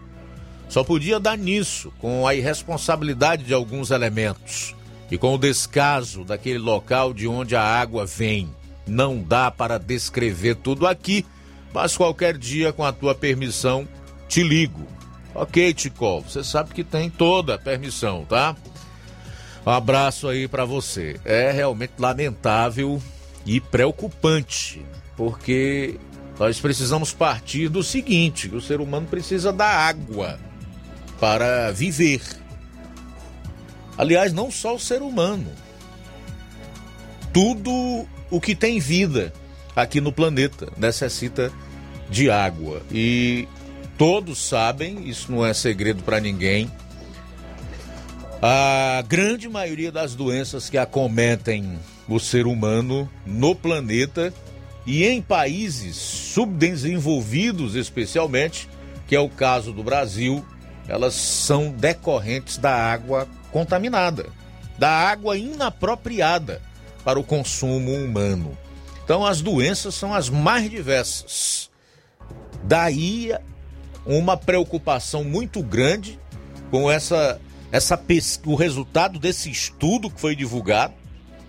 Só podia dar nisso, com a irresponsabilidade de alguns elementos e com o descaso daquele local de onde a água vem. Não dá para descrever tudo aqui, mas qualquer dia, com a tua permissão, te ligo. Ok, Tico, você sabe que tem toda a permissão, tá? Um abraço aí para você. É realmente lamentável e preocupante, porque nós precisamos partir do seguinte: o ser humano precisa da água para viver. Aliás, não só o ser humano. Tudo o que tem vida aqui no planeta necessita de água. E todos sabem, isso não é segredo para ninguém. A grande maioria das doenças que acometem o ser humano no planeta e em países subdesenvolvidos, especialmente, que é o caso do Brasil, elas são decorrentes da água contaminada, da água inapropriada para o consumo humano. Então, as doenças são as mais diversas. Daí uma preocupação muito grande com essa, essa o resultado desse estudo que foi divulgado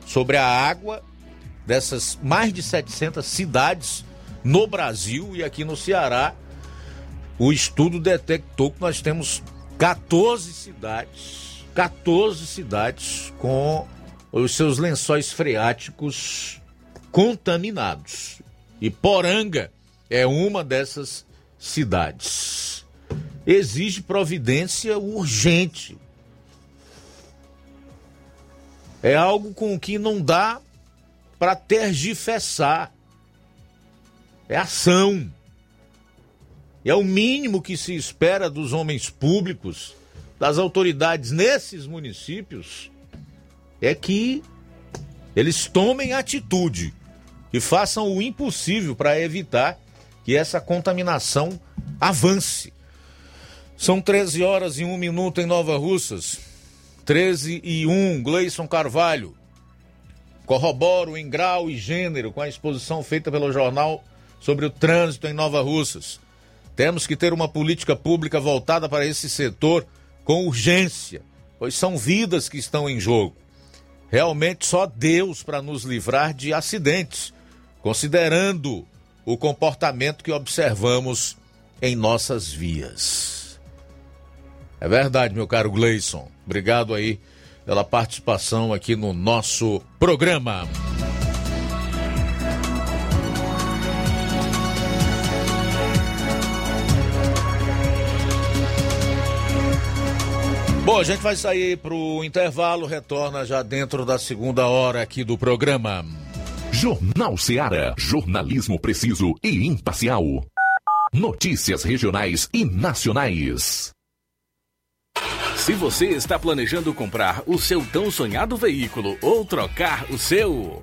sobre a água dessas mais de 700 cidades no Brasil e aqui no Ceará. O estudo detectou que nós temos 14 cidades, 14 cidades com os seus lençóis freáticos contaminados. E Poranga é uma dessas cidades. Exige providência urgente. É algo com que não dá para tergifessar. É ação. É o mínimo que se espera dos homens públicos, das autoridades nesses municípios, é que eles tomem atitude e façam o impossível para evitar que essa contaminação avance. São 13 horas e 1 minuto em Nova Russas. 13 e 1, Gleison Carvalho. Corroboro em grau e gênero com a exposição feita pelo jornal sobre o trânsito em Nova Russas. Temos que ter uma política pública voltada para esse setor com urgência, pois são vidas que estão em jogo. Realmente só Deus para nos livrar de acidentes, considerando o comportamento que observamos em nossas vias. É verdade, meu caro Gleison. Obrigado aí pela participação aqui no nosso programa. Bom, a gente vai sair para o intervalo, retorna já dentro da segunda hora aqui do programa. Jornal Seara. Jornalismo preciso e imparcial. Notícias regionais e nacionais. Se você está planejando comprar o seu tão sonhado veículo ou trocar o seu.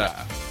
Yeah.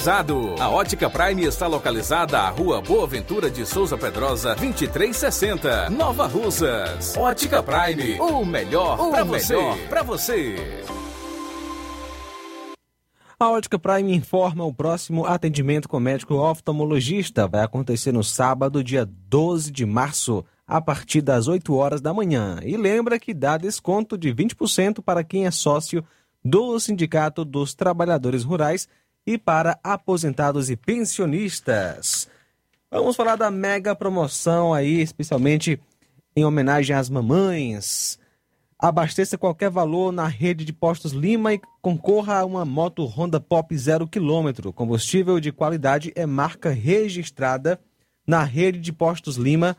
A Ótica Prime está localizada à Rua Boa Ventura de Souza Pedrosa, 2360, Nova Russas. Ótica Prime, o melhor para você. Para você. A Ótica Prime informa o próximo atendimento com médico oftalmologista. Vai acontecer no sábado, dia 12 de março, a partir das 8 horas da manhã. E lembra que dá desconto de 20% para quem é sócio do Sindicato dos Trabalhadores Rurais e para aposentados e pensionistas. Vamos falar da mega promoção aí, especialmente em homenagem às mamães. Abasteça qualquer valor na rede de postos Lima e concorra a uma moto Honda Pop 0 km. Combustível de qualidade é marca registrada na rede de postos Lima.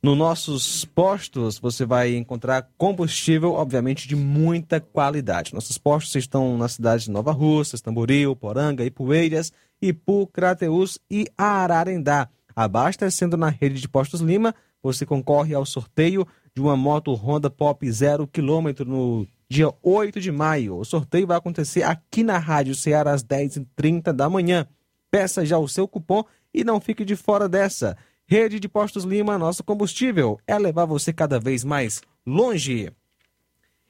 Nos nossos postos você vai encontrar combustível, obviamente, de muita qualidade. Nossos postos estão nas cidades de Nova Russas, Tamboril, Poranga, Ipueiras, Ipu, Crateús e Ararendá. Abastecendo na rede de postos Lima, você concorre ao sorteio de uma moto Honda Pop 0 km no dia 8 de maio. O sorteio vai acontecer aqui na Rádio Ceará às 10h30 da manhã. Peça já o seu cupom e não fique de fora dessa. Rede de Postos Lima, nosso combustível é levar você cada vez mais longe.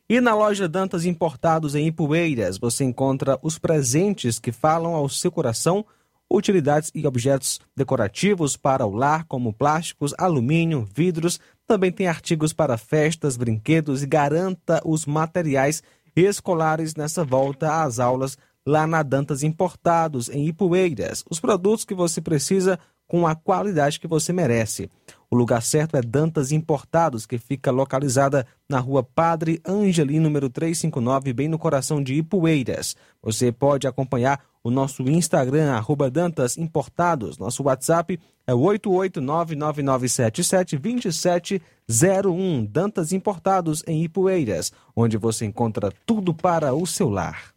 E na loja Dantas Importados em Ipueiras, você encontra os presentes que falam ao seu coração, utilidades e objetos decorativos para o lar, como plásticos, alumínio, vidros. Também tem artigos para festas, brinquedos e garanta os materiais escolares nessa volta às aulas lá na Dantas Importados em Ipueiras. Os produtos que você precisa com a qualidade que você merece. O lugar certo é Dantas Importados, que fica localizada na rua Padre Angeli, número 359, bem no coração de Ipueiras. Você pode acompanhar o nosso Instagram, arroba Dantas Importados. Nosso WhatsApp é 88999772701. Dantas Importados em Ipueiras, onde você encontra tudo para o seu lar.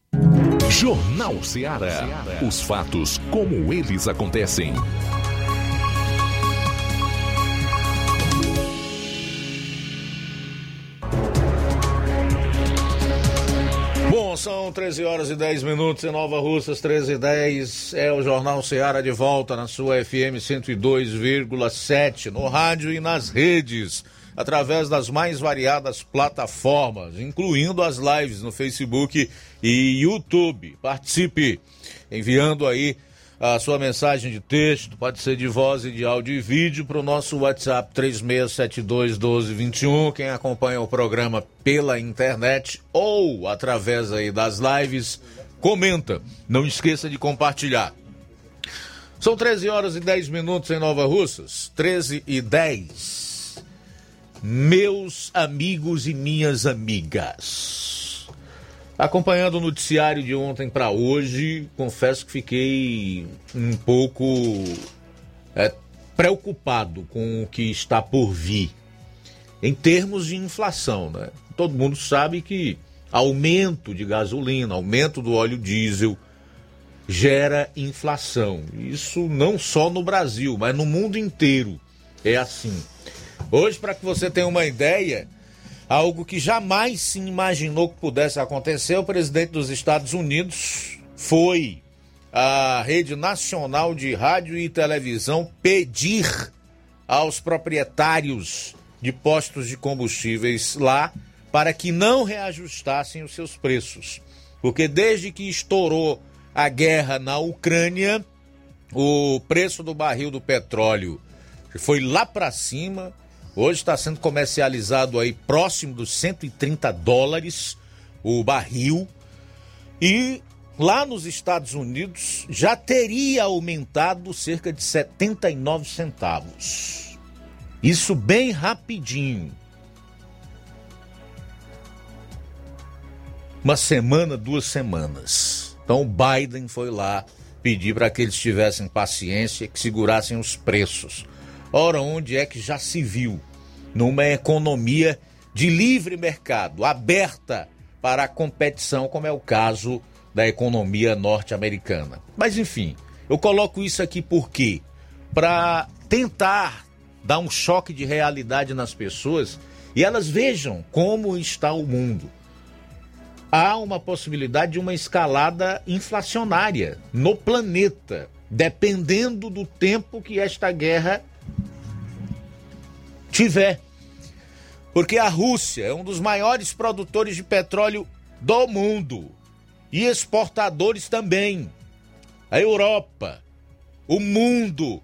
Jornal Ceará. Os fatos como eles acontecem. São 13 horas e 10 minutos em Nova Russas, 13 e 10. É o Jornal Ceará de volta na sua FM 102,7, no rádio e nas redes, através das mais variadas plataformas, incluindo as lives no Facebook e YouTube. Participe enviando aí a sua mensagem de texto, pode ser de voz e de áudio e vídeo para o nosso WhatsApp 36721221. Quem acompanha o programa pela internet ou através aí das lives, comenta. Não esqueça de compartilhar. São 13 horas e 10 minutos em Nova Russas. 13 e 10. Meus amigos e minhas amigas. Acompanhando o noticiário de ontem para hoje, confesso que fiquei um pouco é, preocupado com o que está por vir em termos de inflação. Né? Todo mundo sabe que aumento de gasolina, aumento do óleo diesel gera inflação. Isso não só no Brasil, mas no mundo inteiro é assim. Hoje, para que você tenha uma ideia algo que jamais se imaginou que pudesse acontecer. O presidente dos Estados Unidos foi à rede nacional de rádio e televisão pedir aos proprietários de postos de combustíveis lá para que não reajustassem os seus preços. Porque desde que estourou a guerra na Ucrânia, o preço do barril do petróleo foi lá para cima. Hoje está sendo comercializado aí próximo dos 130 dólares o barril. E lá nos Estados Unidos já teria aumentado cerca de 79 centavos. Isso bem rapidinho. Uma semana, duas semanas. Então o Biden foi lá pedir para que eles tivessem paciência, que segurassem os preços. Ora, onde é que já se viu numa economia de livre mercado, aberta para a competição, como é o caso da economia norte-americana. Mas enfim, eu coloco isso aqui porque para tentar dar um choque de realidade nas pessoas e elas vejam como está o mundo. Há uma possibilidade de uma escalada inflacionária no planeta, dependendo do tempo que esta guerra tiver. Porque a Rússia é um dos maiores produtores de petróleo do mundo e exportadores também. A Europa, o mundo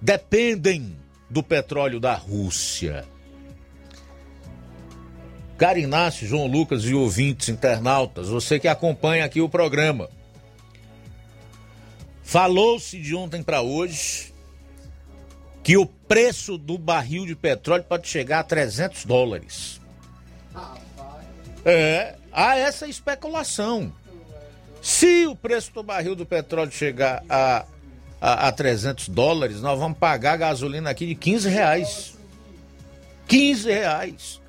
dependem do petróleo da Rússia. Cara Inácio, João Lucas e ouvintes internautas, você que acompanha aqui o programa. Falou-se de ontem para hoje que o preço do barril de petróleo pode chegar a 300 dólares. É, há essa especulação. Se o preço do barril do petróleo chegar a, a, a 300 dólares, nós vamos pagar a gasolina aqui de 15 reais. 15 reais.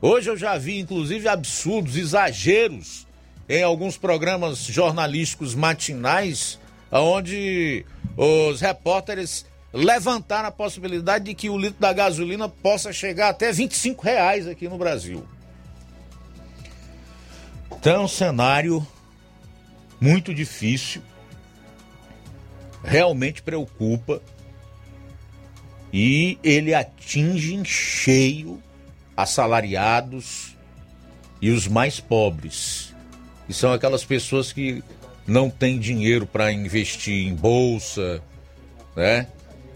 Hoje eu já vi, inclusive, absurdos, exageros em alguns programas jornalísticos matinais, onde os repórteres levantaram a possibilidade de que o litro da gasolina possa chegar até 25 reais aqui no Brasil. Então é um cenário muito difícil, realmente preocupa e ele atinge em cheio assalariados e os mais pobres. E são aquelas pessoas que não têm dinheiro para investir em bolsa, né?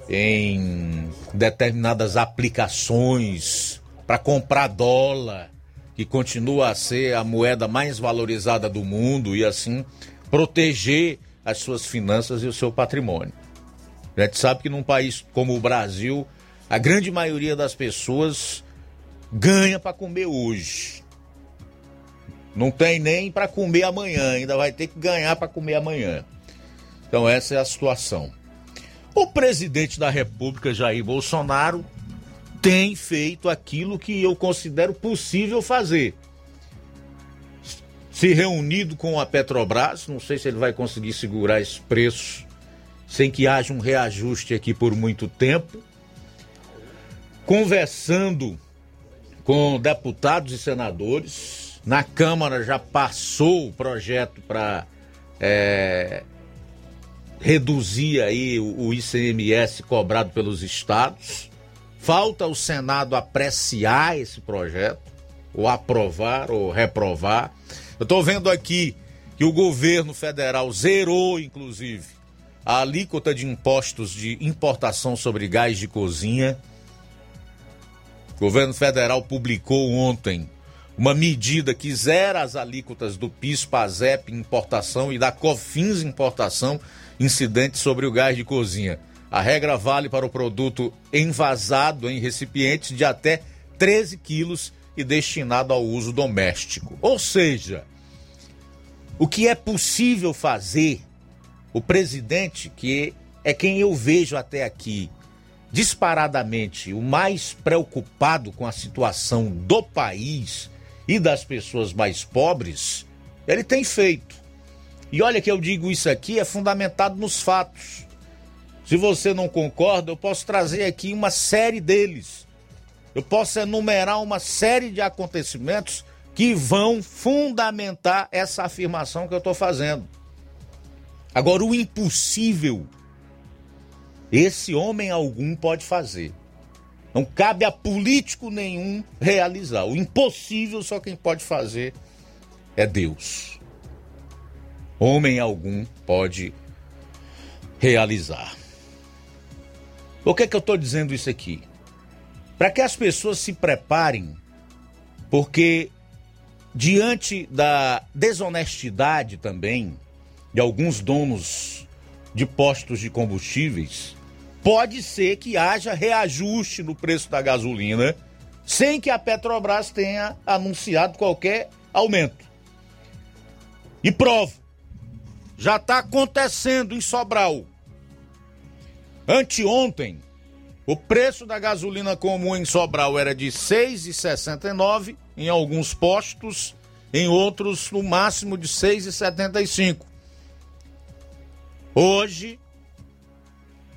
Em determinadas aplicações para comprar dólar, que continua a ser a moeda mais valorizada do mundo e assim proteger as suas finanças e o seu patrimônio. A gente sabe que num país como o Brasil, a grande maioria das pessoas ganha para comer hoje. Não tem nem para comer amanhã, ainda vai ter que ganhar para comer amanhã. Então essa é a situação. O presidente da República, Jair Bolsonaro, tem feito aquilo que eu considero possível fazer. Se reunido com a Petrobras, não sei se ele vai conseguir segurar esse preço sem que haja um reajuste aqui por muito tempo. Conversando com deputados e senadores. Na Câmara já passou o projeto para é, reduzir aí o, ICMS cobrado pelos estados. Falta o Senado apreciar esse projeto, ou aprovar ou reprovar. Eu estou vendo aqui que o governo federal zerou, inclusive, a alíquota de impostos de importação sobre gás de cozinha. O governo federal publicou ontem uma medida que zera as alíquotas do PIS, PASEP importação e da COFINS importação incidentes sobre o gás de cozinha. A regra vale para o produto envasado em recipientes de até 13 quilos e destinado ao uso doméstico. Ou seja, o que é possível fazer, o presidente, que é quem eu vejo até aqui disparadamente o mais preocupado com a situação do país e das pessoas mais pobres, ele tem feito. E olha que eu digo isso aqui é fundamentado nos fatos. Se você não concorda, eu posso trazer aqui uma série deles. Eu posso enumerar uma série de acontecimentos que vão fundamentar essa afirmação que eu estou fazendo. Agora, o impossível esse homem algum pode fazer. Não cabe a político nenhum realizar. O impossível só quem pode fazer é Deus. Homem algum pode realizar. Por que, que eu estou dizendo isso aqui? Para que as pessoas se preparem, porque diante da desonestidade também de alguns donos de postos de combustíveis, pode ser que haja reajuste no preço da gasolina sem que a Petrobras tenha anunciado qualquer aumento. E provo, já está acontecendo em Sobral. Anteontem, o preço da gasolina comum em Sobral era de R$ 6,69 em alguns postos, em outros no máximo de R$ 6,75. Hoje,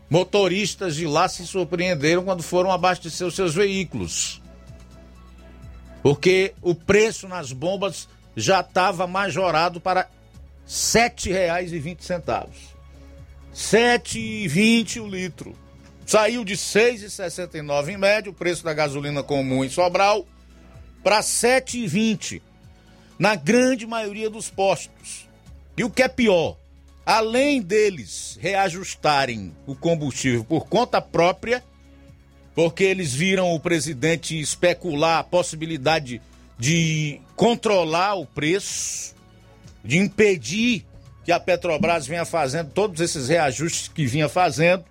motoristas de lá se surpreenderam quando foram abastecer os seus veículos. Porque o preço nas bombas já estava majorado para R$ 7,20. R$ 7,20 o litro. Saiu de R$ 6,69 em média, o preço da gasolina comum em Sobral, para R$ 7,20 na grande maioria dos postos. E o que é pior, além deles reajustarem o combustível por conta própria, porque eles viram o presidente especular a possibilidade de controlar o preço, de impedir que a Petrobras venha fazendo todos esses reajustes que vinha fazendo,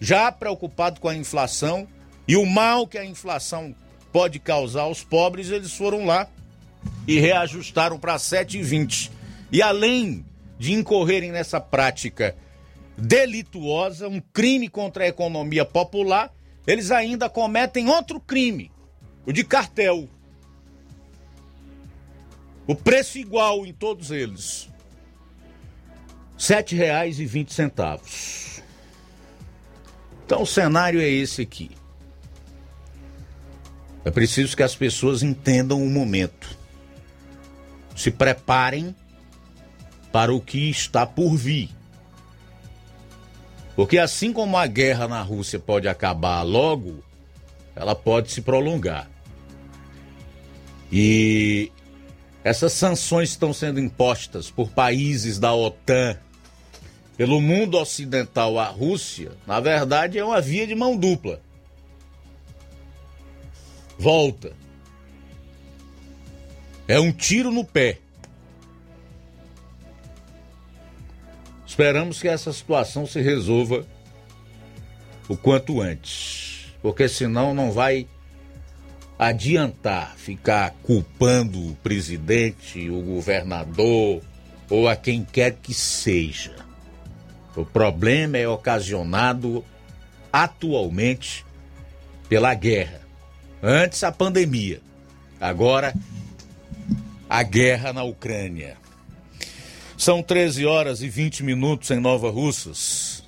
já preocupado com a inflação e o mal que a inflação pode causar aos pobres, eles foram lá e reajustaram para 7,20. E além de incorrerem nessa prática delituosa, um crime contra a economia popular, eles ainda cometem outro crime, o de cartel. O preço igual em todos eles. R$ 7,20. Então o cenário é esse aqui. É preciso que as pessoas entendam o momento. Se preparem para o que está por vir. Porque assim como a guerra na Rússia pode acabar logo, ela pode se prolongar. E essas sanções estão sendo impostas por países da OTAN, pelo mundo ocidental à Rússia, na verdade é uma via de mão dupla. Volta. É um tiro no pé. Esperamos que essa situação se resolva o quanto antes, porque senão não vai adiantar ficar culpando o presidente, o governador ou a quem quer que seja. O problema é ocasionado atualmente pela guerra. Antes a pandemia, agora a guerra na Ucrânia. São 13 horas e 20 minutos em Nova Russas.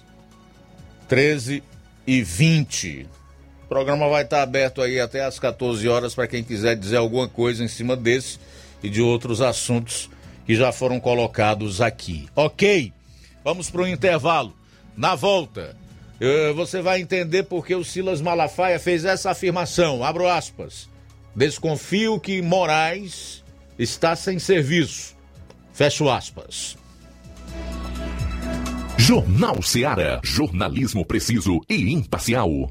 13 e 20. O programa vai estar aberto aí até às 14 horas para quem quiser dizer alguma coisa em cima desse e de outros assuntos que já foram colocados aqui. Ok? Vamos para o intervalo. Na volta, eh, você vai entender por que o Silas Malafaia fez essa afirmação. Abro aspas. Desconfio que Moraes está sem serviço. Fecho aspas. Jornal Seara. Jornalismo preciso e imparcial.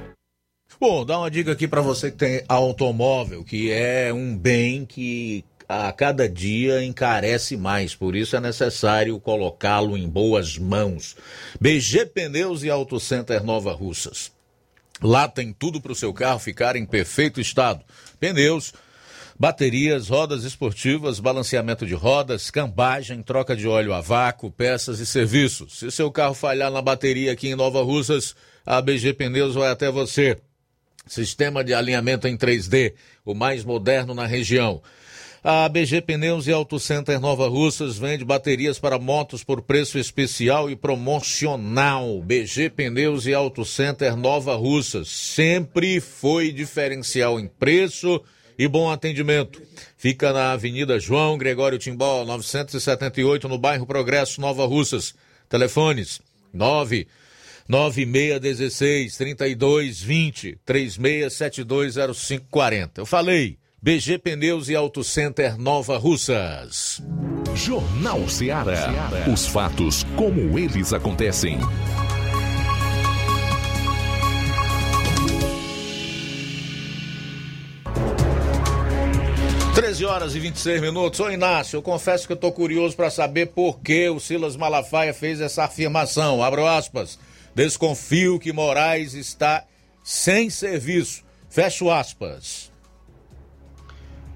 Bom, dá uma dica aqui para você que tem automóvel, que é um bem que a cada dia encarece mais, por isso é necessário colocá-lo em boas mãos. BG Pneus e Auto Center Nova Russas. Lá tem tudo para o seu carro ficar em perfeito estado: pneus, baterias, rodas esportivas, balanceamento de rodas, cambagem, troca de óleo a vácuo, peças e serviços. Se seu carro falhar na bateria aqui em Nova Russas, a BG Pneus vai até você. Sistema de alinhamento em 3D, o mais moderno na região. A BG Pneus e Auto Center Nova Russas vende baterias para motos por preço especial e promocional. BG Pneus e Auto Center Nova Russas sempre foi diferencial em preço e bom atendimento. Fica na Avenida João Gregório Timbó, 978, no bairro Progresso, Nova Russas. Telefones 9 9616 3220 36720540. Eu falei. BG Pneus e Auto Center Nova Russas. Jornal Ceará. Os fatos como eles acontecem. Treze horas e 26 minutos. Ô Inácio, eu confesso que eu tô curioso para saber por que o Silas Malafaia fez essa afirmação. Abro aspas. Desconfio que Moraes está sem serviço. Fecho aspas.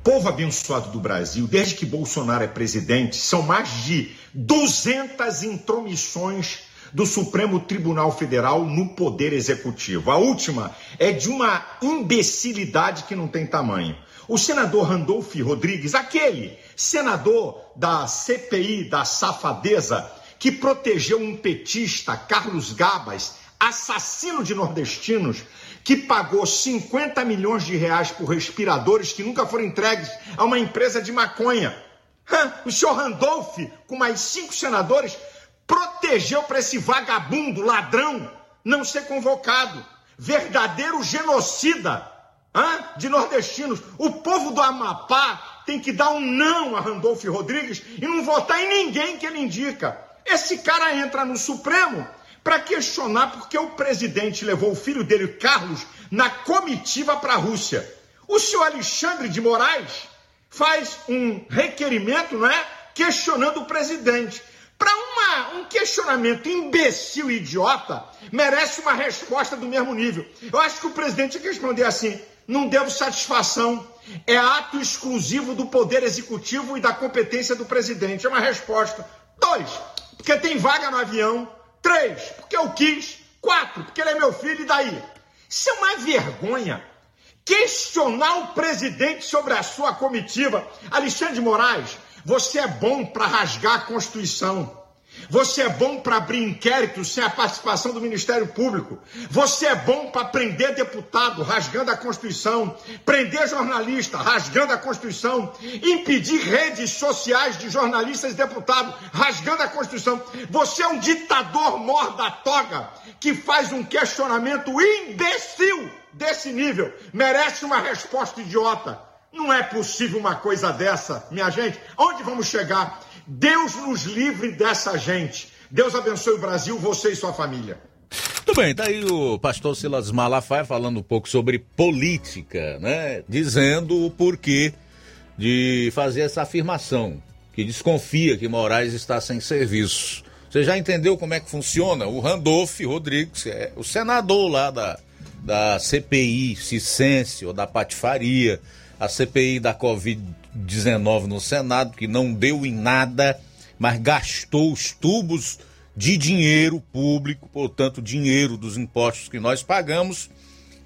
Povo abençoado do Brasil, desde que Bolsonaro é presidente, são mais de 200 intromissões do Supremo Tribunal Federal no Poder Executivo. A última é de uma imbecilidade que não tem tamanho. O senador Randolph Rodrigues, aquele senador da CPI da safadeza, que protegeu um petista, Carlos Gabas, assassino de nordestinos, que pagou 50 milhões de reais por respiradores que nunca foram entregues a uma empresa de maconha. O senhor Randolph, com mais cinco senadores, protegeu para esse vagabundo, ladrão, não ser convocado. Verdadeiro genocida de nordestinos. O povo do Amapá tem que dar um não a Randolph Rodrigues e não votar em ninguém que ele indica. Esse cara entra no Supremo para questionar porque o presidente levou o filho dele, Carlos, na comitiva para a Rússia. O senhor Alexandre de Moraes faz um requerimento, não é? Questionando o presidente. Para um questionamento imbecil e idiota, merece uma resposta do mesmo nível. Eu acho que o presidente responder assim: não devo satisfação. É ato exclusivo do poder executivo e da competência do presidente. É uma resposta. Dois, porque tem vaga no avião. Três, porque eu quis. Quatro, porque ele é meu filho, e daí? Isso é uma vergonha. Questionar o presidente sobre a sua comitiva. Alexandre de Moraes, você é bom para rasgar a Constituição. Você é bom para abrir inquéritos sem a participação do Ministério Público. Você é bom para prender deputado, rasgando a Constituição. Prender jornalista, rasgando a Constituição. Impedir redes sociais de jornalistas e deputados, rasgando a Constituição. Você é um ditador mor da toga que faz um questionamento imbecil desse nível. Merece uma resposta idiota. Não é possível uma coisa dessa, minha gente. Onde vamos chegar? Deus nos livre dessa gente. Deus abençoe o Brasil, você e sua família. Tudo bem, daí tá o pastor Silas Malafaia falando um pouco sobre política, né? Dizendo o porquê de fazer essa afirmação, que desconfia que Moraes está sem serviço. Você já entendeu como é que funciona? O Randolph Rodrigues, é o senador lá da, da CPI, ou da Patifaria, a CPI da Covid 19 no Senado, que não deu em nada, mas gastou os tubos de dinheiro público, portanto, dinheiro dos impostos que nós pagamos,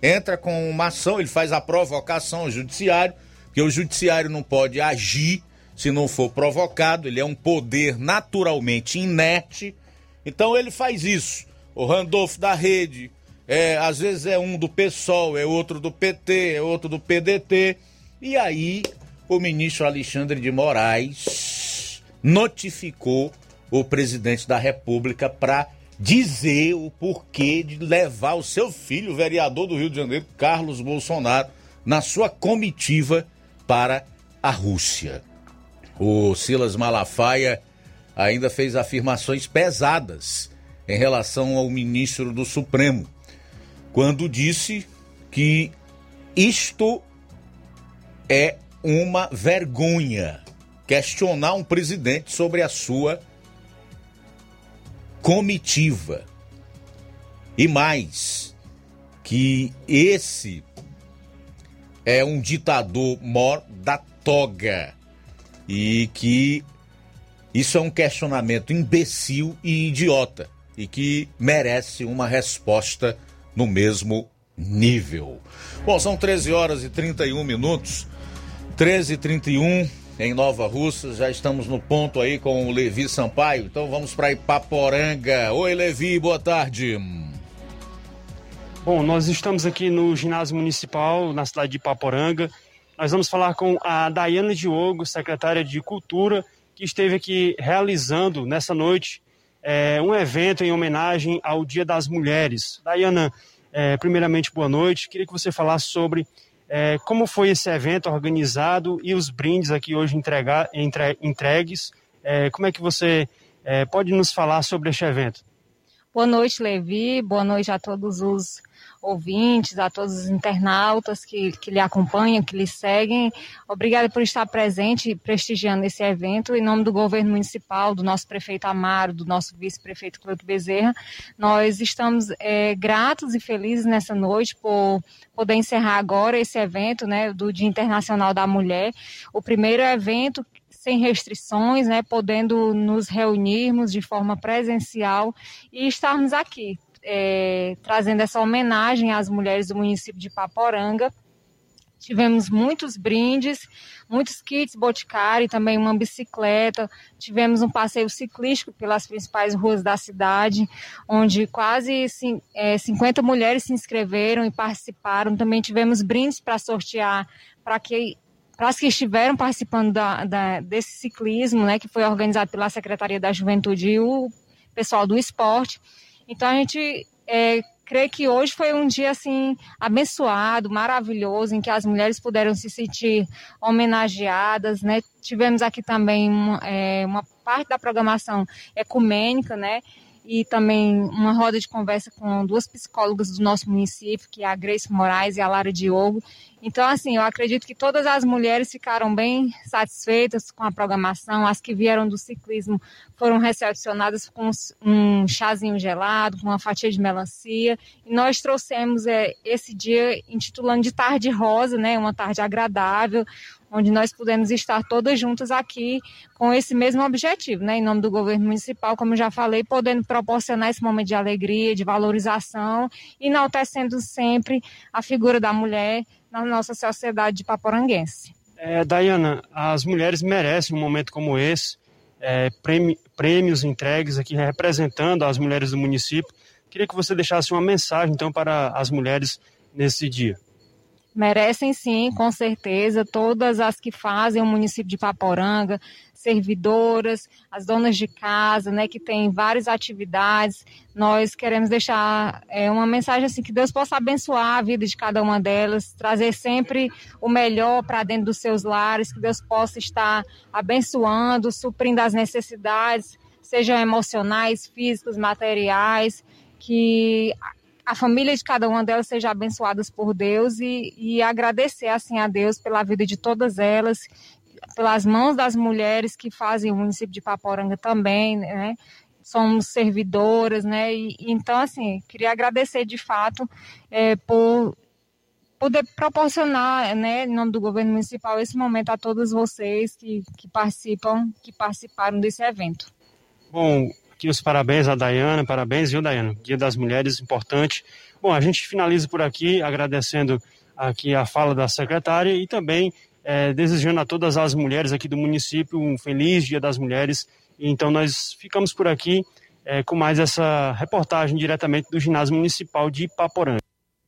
entra com uma ação, ele faz a provocação ao judiciário, que o judiciário não pode agir se não for provocado, ele é um poder naturalmente inerte, então ele faz isso. O Randolph da Rede, é, às vezes é um do PSOL, é outro do PT, é outro do PDT, e aí o ministro Alexandre de Moraes notificou o presidente da República para dizer o porquê de levar o seu filho, o vereador do Rio de Janeiro, Carlos Bolsonaro, na sua comitiva para a Rússia. O Silas Malafaia ainda fez afirmações pesadas em relação ao ministro do Supremo, quando disse que isto é uma vergonha questionar um presidente sobre a sua comitiva. E mais, que esse é um ditador mor da toga e que isso é um questionamento imbecil e idiota e que merece uma resposta no mesmo nível. Bom, são 13 horas e 31 minutos. 13h31 em Nova Russa, já estamos no ponto aí com o Levi Sampaio, então vamos para Ipaporanga. Oi, Levi, boa tarde. Bom, nós estamos aqui no ginásio municipal, na cidade de Ipaporanga. Nós vamos falar com a Daiane Diogo, secretária de Cultura, que esteve aqui realizando nessa noite é, um evento em homenagem ao Dia das Mulheres. Daiana, é, primeiramente, boa noite. Queria que você falasse sobre é, como foi esse evento organizado e os brindes aqui hoje entregar, entre, entregues? É, como é que você é, pode nos falar sobre este evento? Boa noite, Levi. Boa noite a todos os ouvintes, a todos os internautas que, que lhe acompanham, que lhe seguem. Obrigada por estar presente e prestigiando esse evento. Em nome do governo municipal, do nosso prefeito Amaro, do nosso vice-prefeito Cláudio Bezerra, nós estamos é, gratos e felizes nessa noite por poder encerrar agora esse evento né, do Dia Internacional da Mulher, o primeiro evento sem restrições, né, podendo nos reunirmos de forma presencial e estarmos aqui é, trazendo essa homenagem às mulheres do município de Paporanga. Tivemos muitos brindes, muitos kits Boticário, também uma bicicleta. Tivemos um passeio ciclístico pelas principais ruas da cidade, onde quase é, 50 mulheres se inscreveram e participaram. Também tivemos brindes para sortear para que para as que estiveram participando da, da, desse ciclismo, né, que foi organizado pela Secretaria da Juventude e o pessoal do esporte. Então a gente é, que hoje foi um dia assim abençoado, maravilhoso, em que as mulheres puderam se sentir homenageadas, né? Tivemos aqui também uma, é, uma parte da programação ecumênica, né? E também uma roda de conversa com duas psicólogas do nosso município, que é a Grace Moraes e a Lara Diogo. Então, assim, eu acredito que todas as mulheres ficaram bem satisfeitas com a programação. As que vieram do ciclismo foram recepcionadas com um chazinho gelado, com uma fatia de melancia. E nós trouxemos é, esse dia intitulando de Tarde Rosa, né? Uma tarde agradável, onde nós pudemos estar todas juntas aqui com esse mesmo objetivo, né, em nome do governo municipal, como já falei, podendo proporcionar esse momento de alegria, de valorização, enaltecendo sempre a figura da mulher na nossa sociedade de paporanguense. É, Dayana, as mulheres merecem um momento como esse, é, prêmios entregues aqui representando as mulheres do município. Queria que você deixasse uma mensagem, então, para as mulheres nesse dia. Merecem sim, com certeza, todas as que fazem o município de Paporanga, servidoras, as donas de casa, né, que têm várias atividades. Nós queremos deixar é, uma mensagem assim que Deus possa abençoar a vida de cada uma delas, trazer sempre o melhor para dentro dos seus lares, que Deus possa estar abençoando, suprindo as necessidades, sejam emocionais, físicas, materiais, que a família de cada uma delas seja abençoadas por Deus e, e agradecer assim a Deus pela vida de todas elas, pelas mãos das mulheres que fazem o município de Paporanga também, né? Somos servidoras, né? E, então, assim, queria agradecer de fato é, por poder proporcionar, né, em nome do governo municipal, esse momento a todos vocês que, que participam, que participaram desse evento. Bom, Aqui os parabéns a Dayana, parabéns, viu, Dayana? Dia das Mulheres, importante. Bom, a gente finaliza por aqui, agradecendo aqui a fala da secretária e também é, desejando a todas as mulheres aqui do município um feliz Dia das Mulheres. Então nós ficamos por aqui é, com mais essa reportagem diretamente do Ginásio Municipal de Ipaporanga.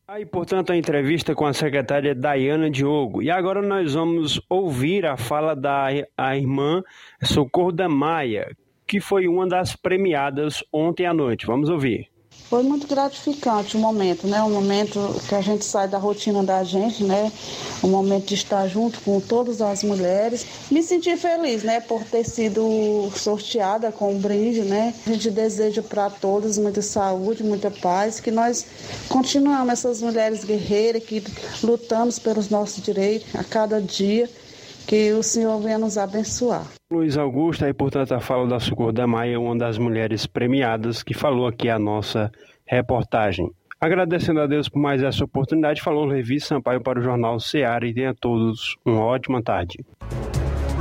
Aí, portanto, a entrevista com a secretária Dayana Diogo. E agora nós vamos ouvir a fala da a irmã Socorro da Maia, que foi uma das premiadas ontem à noite. Vamos ouvir. Foi muito gratificante o momento, né? Um momento que a gente sai da rotina da gente, né? Um momento de estar junto com todas as mulheres. Me senti feliz, né? Por ter sido sorteada com um brinde, né? A gente deseja para todas muita saúde, muita paz, que nós continuamos essas mulheres guerreiras que lutamos pelos nossos direitos a cada dia que o Senhor venha nos abençoar. Luiz Augusto, aí portanto a fala da Socorro da Maia, uma das mulheres premiadas que falou aqui a nossa reportagem. Agradecendo a Deus por mais essa oportunidade, falou Levi Sampaio para o Jornal Seara e tenha todos uma ótima tarde.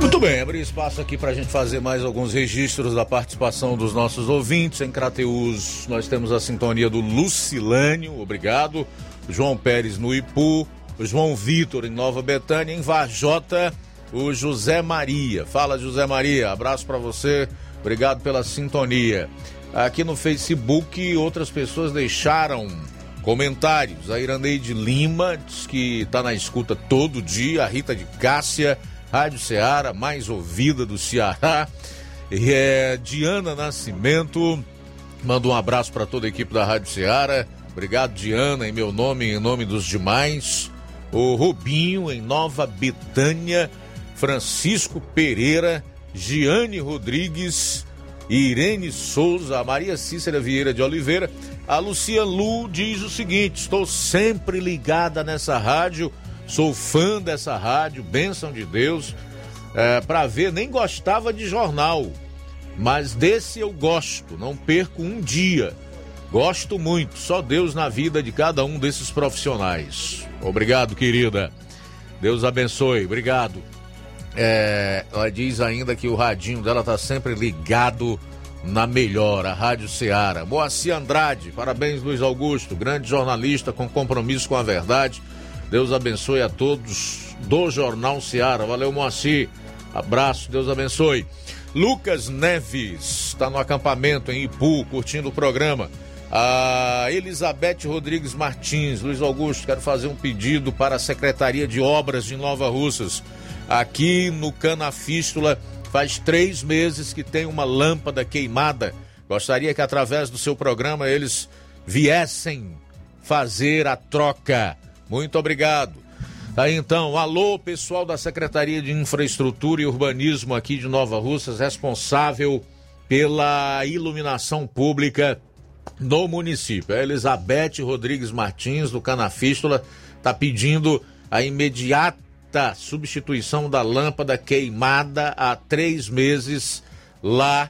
Muito bem, abrir espaço aqui para a gente fazer mais alguns registros da participação dos nossos ouvintes. Em Crateus, nós temos a sintonia do Lucilânio, obrigado. João Pérez no Ipu, João Vitor em Nova Betânia, em Vajota o José Maria. Fala, José Maria, abraço para você, obrigado pela sintonia. Aqui no Facebook, outras pessoas deixaram comentários. A Iraneide Lima diz que está na escuta todo dia. A Rita de Cássia, Rádio Ceará, mais ouvida do Ceará. E é Diana Nascimento, manda um abraço para toda a equipe da Rádio Ceará. Obrigado, Diana, em meu nome e em nome dos demais. O Rubinho, em Nova Betânia. Francisco Pereira, Giane Rodrigues, Irene Souza, Maria Cícera Vieira de Oliveira A Lucia Lu diz o seguinte: estou sempre ligada nessa rádio, sou fã dessa rádio, bênção de Deus. É, para ver, nem gostava de jornal, mas desse eu gosto, não perco um dia. Gosto muito, só Deus na vida de cada um desses profissionais. Obrigado, querida. Deus abençoe, obrigado. É, ela diz ainda que o radinho dela tá sempre ligado na melhor, a Rádio Ceará. Moacir Andrade, parabéns Luiz Augusto, grande jornalista com compromisso com a verdade. Deus abençoe a todos do Jornal Ceará. Valeu, Moacir. Abraço, Deus abençoe. Lucas Neves está no acampamento em Ipu, curtindo o programa. A Elizabeth Rodrigues Martins, Luiz Augusto, quero fazer um pedido para a Secretaria de Obras de Nova Russas. Aqui no Canafístula faz três meses que tem uma lâmpada queimada. Gostaria que através do seu programa eles viessem fazer a troca. Muito obrigado. Aí então, alô pessoal da Secretaria de Infraestrutura e Urbanismo aqui de Nova Russas, responsável pela iluminação pública no município. A Elizabeth Rodrigues Martins, do Canafístula, está pedindo a imediata substituição da lâmpada queimada há três meses lá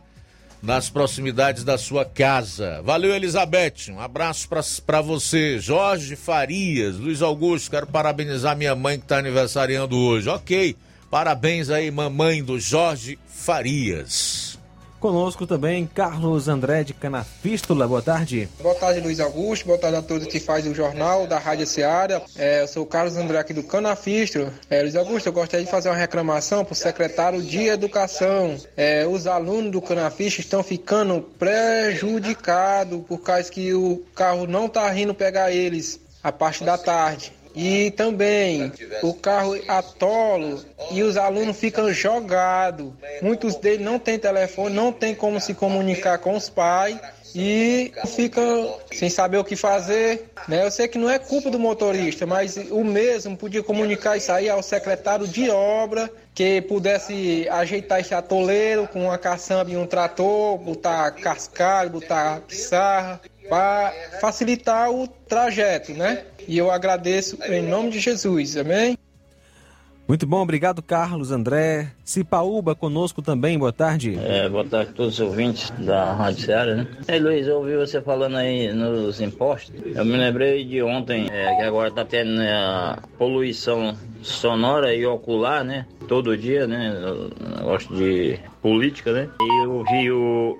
nas proximidades da sua casa. Valeu, Elizabeth. Um abraço para você. Jorge Farias, Luiz Augusto, quero parabenizar minha mãe que está aniversariando hoje. Ok, parabéns aí, mamãe do Jorge Farias. Conosco também Carlos André de Canafístula. Boa tarde. Boa tarde, Luiz Augusto. Boa tarde a todos que fazem o jornal da Rádio Seara. É, eu sou o Carlos André aqui do Canafístula. É, Luiz Augusto, eu gostaria de fazer uma reclamação para o secretário de Educação. É, os alunos do Canafístula estão ficando prejudicados por causa que o carro não está indo pegar eles a parte da tarde. E também o carro atolo e os alunos ficam jogados. Muitos deles não têm telefone, não tem como se comunicar com os pais e ficam sem saber o que fazer. Né? Eu sei que não é culpa do motorista, mas o mesmo podia comunicar isso aí ao secretário de obra que pudesse ajeitar esse atoleiro com uma caçamba e um trator, botar cascalho, botar pissarra, para facilitar o trajeto, né? E eu agradeço em nome de Jesus, amém? Muito bom, obrigado Carlos André. Cipaúba conosco também, boa tarde. É, boa tarde a todos os ouvintes da Rádio Seara, né? Ei Luiz, eu ouvi você falando aí nos impostos. Eu me lembrei de ontem, é, que agora tá tendo né, a poluição sonora e ocular, né? Todo dia, né? Eu gosto de política, né? E eu vi o,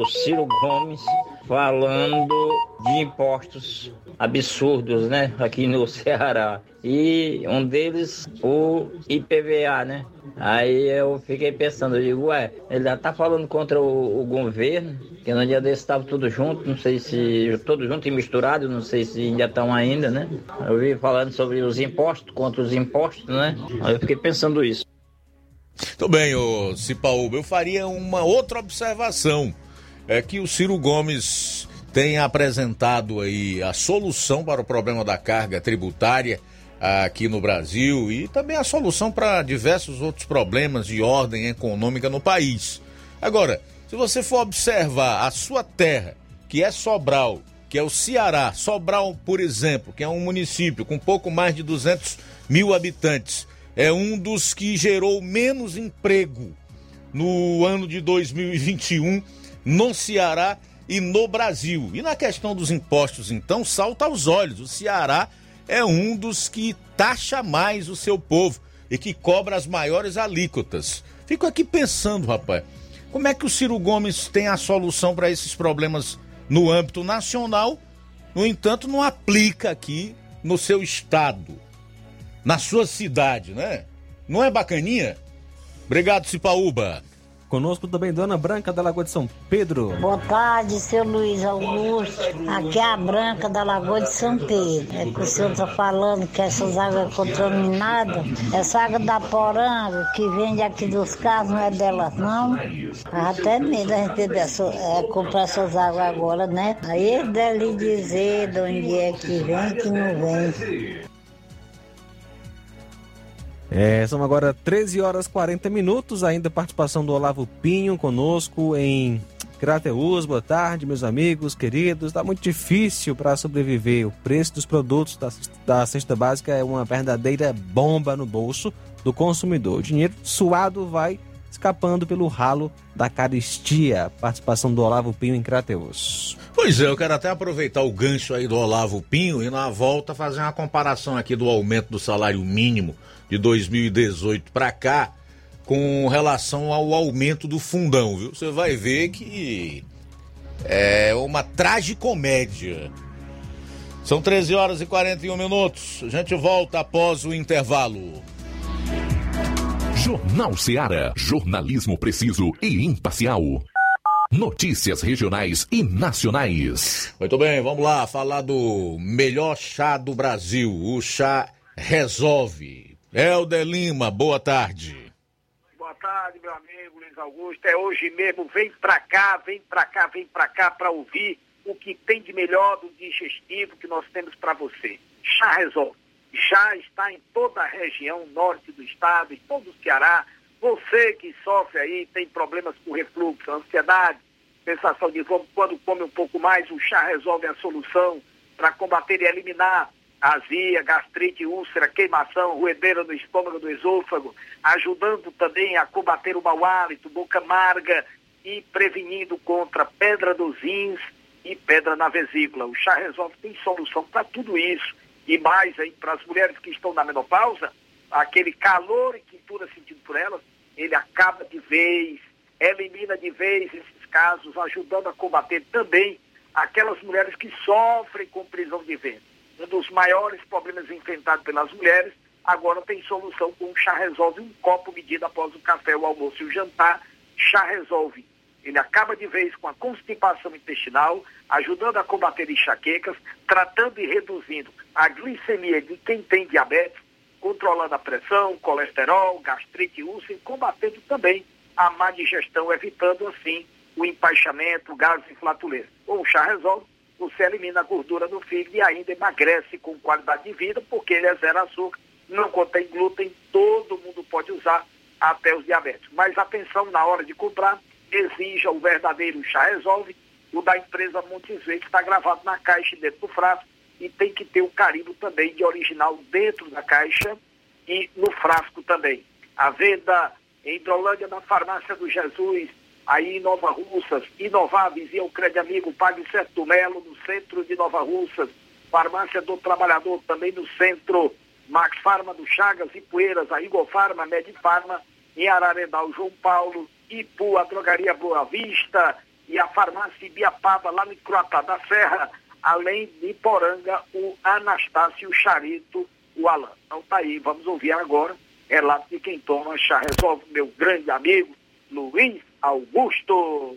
o Ciro Gomes falando de impostos absurdos, né, aqui no Ceará. E um deles, o IPVA, né? Aí eu fiquei pensando, eu digo, ué, ele já tá falando contra o, o governo, que no dia desse estava tudo junto, não sei se tudo junto e misturado, não sei se ainda estão ainda, né? Eu vi falando sobre os impostos, contra os impostos, né? Aí eu fiquei pensando isso. Tudo bem, ô Cipaúba, eu faria uma outra observação é que o Ciro Gomes tem apresentado aí a solução para o problema da carga tributária aqui no Brasil e também a solução para diversos outros problemas de ordem econômica no país. Agora, se você for observar a sua terra, que é Sobral, que é o Ceará, Sobral, por exemplo, que é um município com pouco mais de 200 mil habitantes, é um dos que gerou menos emprego no ano de 2021 no Ceará e no Brasil. E na questão dos impostos, então, salta aos olhos. O Ceará é um dos que taxa mais o seu povo e que cobra as maiores alíquotas. Fico aqui pensando, rapaz, como é que o Ciro Gomes tem a solução para esses problemas no âmbito nacional, no entanto, não aplica aqui no seu estado, na sua cidade, né? Não é bacaninha? Obrigado, Cipaúba. Conosco também Dona Branca da Lagoa de São Pedro. Boa tarde, seu Luiz Augusto. Aqui é a Branca da Lagoa de São Pedro. É que o senhor está falando que essas águas contaminadas, essa água da poranga que vende aqui dos carros não é delas, não. Até medo a gente dessa, é, comprar essas águas agora, né? Aí deve dizer de onde é que vem que não vem. É, são agora 13 horas 40 minutos, ainda participação do Olavo Pinho conosco em Crateus, boa tarde, meus amigos, queridos. Tá muito difícil para sobreviver. O preço dos produtos da, da cesta básica é uma verdadeira bomba no bolso do consumidor. O dinheiro suado vai escapando pelo ralo da caristia. Participação do Olavo Pinho em Crateus. Pois é, eu quero até aproveitar o gancho aí do Olavo Pinho e na volta fazer uma comparação aqui do aumento do salário mínimo de 2018 para cá com relação ao aumento do fundão, viu? Você vai ver que é uma tragicomédia. São 13 horas e 41 minutos. A gente volta após o intervalo. Jornal Seara. Jornalismo preciso e imparcial. Notícias regionais e nacionais. Muito bem, vamos lá falar do melhor chá do Brasil, o chá Resolve. Helder Lima, boa tarde. Boa tarde, meu amigo Luiz Augusto. É hoje mesmo, vem pra cá, vem pra cá, vem pra cá pra ouvir o que tem de melhor do digestivo que nós temos para você. Chá Resolve. Já está em toda a região norte do estado, em todo o Ceará. Você que sofre aí, tem problemas com refluxo, ansiedade, sensação de vômito, quando come um pouco mais, o chá resolve a solução para combater e eliminar azia, gastrite, úlcera, queimação, ruedeira no estômago, do esôfago, ajudando também a combater o mau hálito, boca amarga e prevenindo contra pedra dos rins e pedra na vesícula. O chá resolve tem solução para tudo isso. E mais aí, para as mulheres que estão na menopausa, aquele calor e quintura sentido por elas, ele acaba de vez, elimina de vez esses casos, ajudando a combater também aquelas mulheres que sofrem com prisão de ventre um dos maiores problemas enfrentados pelas mulheres, agora tem solução com chá resolve, um copo medido após o café, o almoço e o jantar, chá resolve. Ele acaba de vez com a constipação intestinal, ajudando a combater enxaquecas, tratando e reduzindo a glicemia de quem tem diabetes, controlando a pressão, colesterol, gastrite, úlcera e combatendo também a má digestão, evitando assim o empaixamento, gases e flatulência. O chá resolve você elimina a gordura do fígado e ainda emagrece com qualidade de vida, porque ele é zero açúcar, não contém glúten, todo mundo pode usar, até os diabéticos. Mas atenção na hora de comprar, exija o verdadeiro chá resolve, o da empresa Montes Verdes está gravado na caixa dentro do frasco e tem que ter o carimbo também de original dentro da caixa e no frasco também. A venda em Hidrolândia na farmácia do Jesus, aí em Nova Russas, Inováveis e o Crédito Amigo Pague Certo Melo, no centro de Nova Russas, Farmácia do Trabalhador também no centro, Max Farma do Chagas e Poeiras, a Igor Farma, Medifarma, em Araredal João Paulo, Ipu, a Drogaria Boa Vista e a Farmácia Ibiapaba, lá no Croatá da Serra, além de Poranga, o Anastácio Charito, o Alan. Então tá aí, vamos ouvir agora relato de quem toma chá resolve, meu grande amigo Luiz Augusto.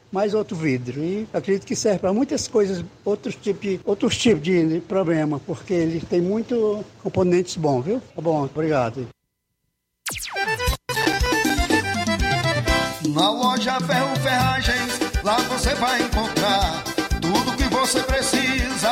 mais outro vidro. E acredito que serve para muitas coisas, outros tipos, outros tipos de problema, porque ele tem muito componentes bons, viu? Tá bom, obrigado. Na loja Ferro Ferragens, lá você vai encontrar tudo que você precisa,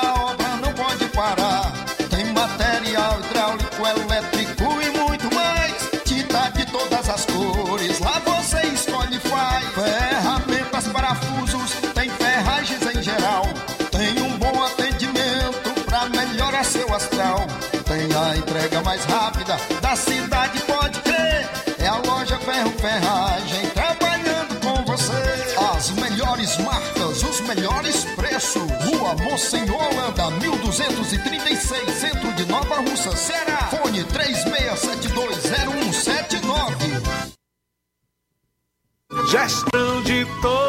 da cidade, pode crer. É a loja Ferro Ferragem trabalhando com você. As melhores marcas, os melhores preços. Rua Mocenola, Holanda, 1236, centro de Nova Russa, Ceará. Fone 36720179. Gestão de todos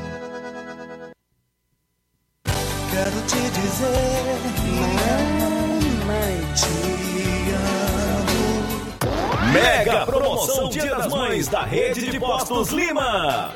Quero te dizer, mamãe, te amo. Mega promoção Dia das Mães da Rede de Postos Lima.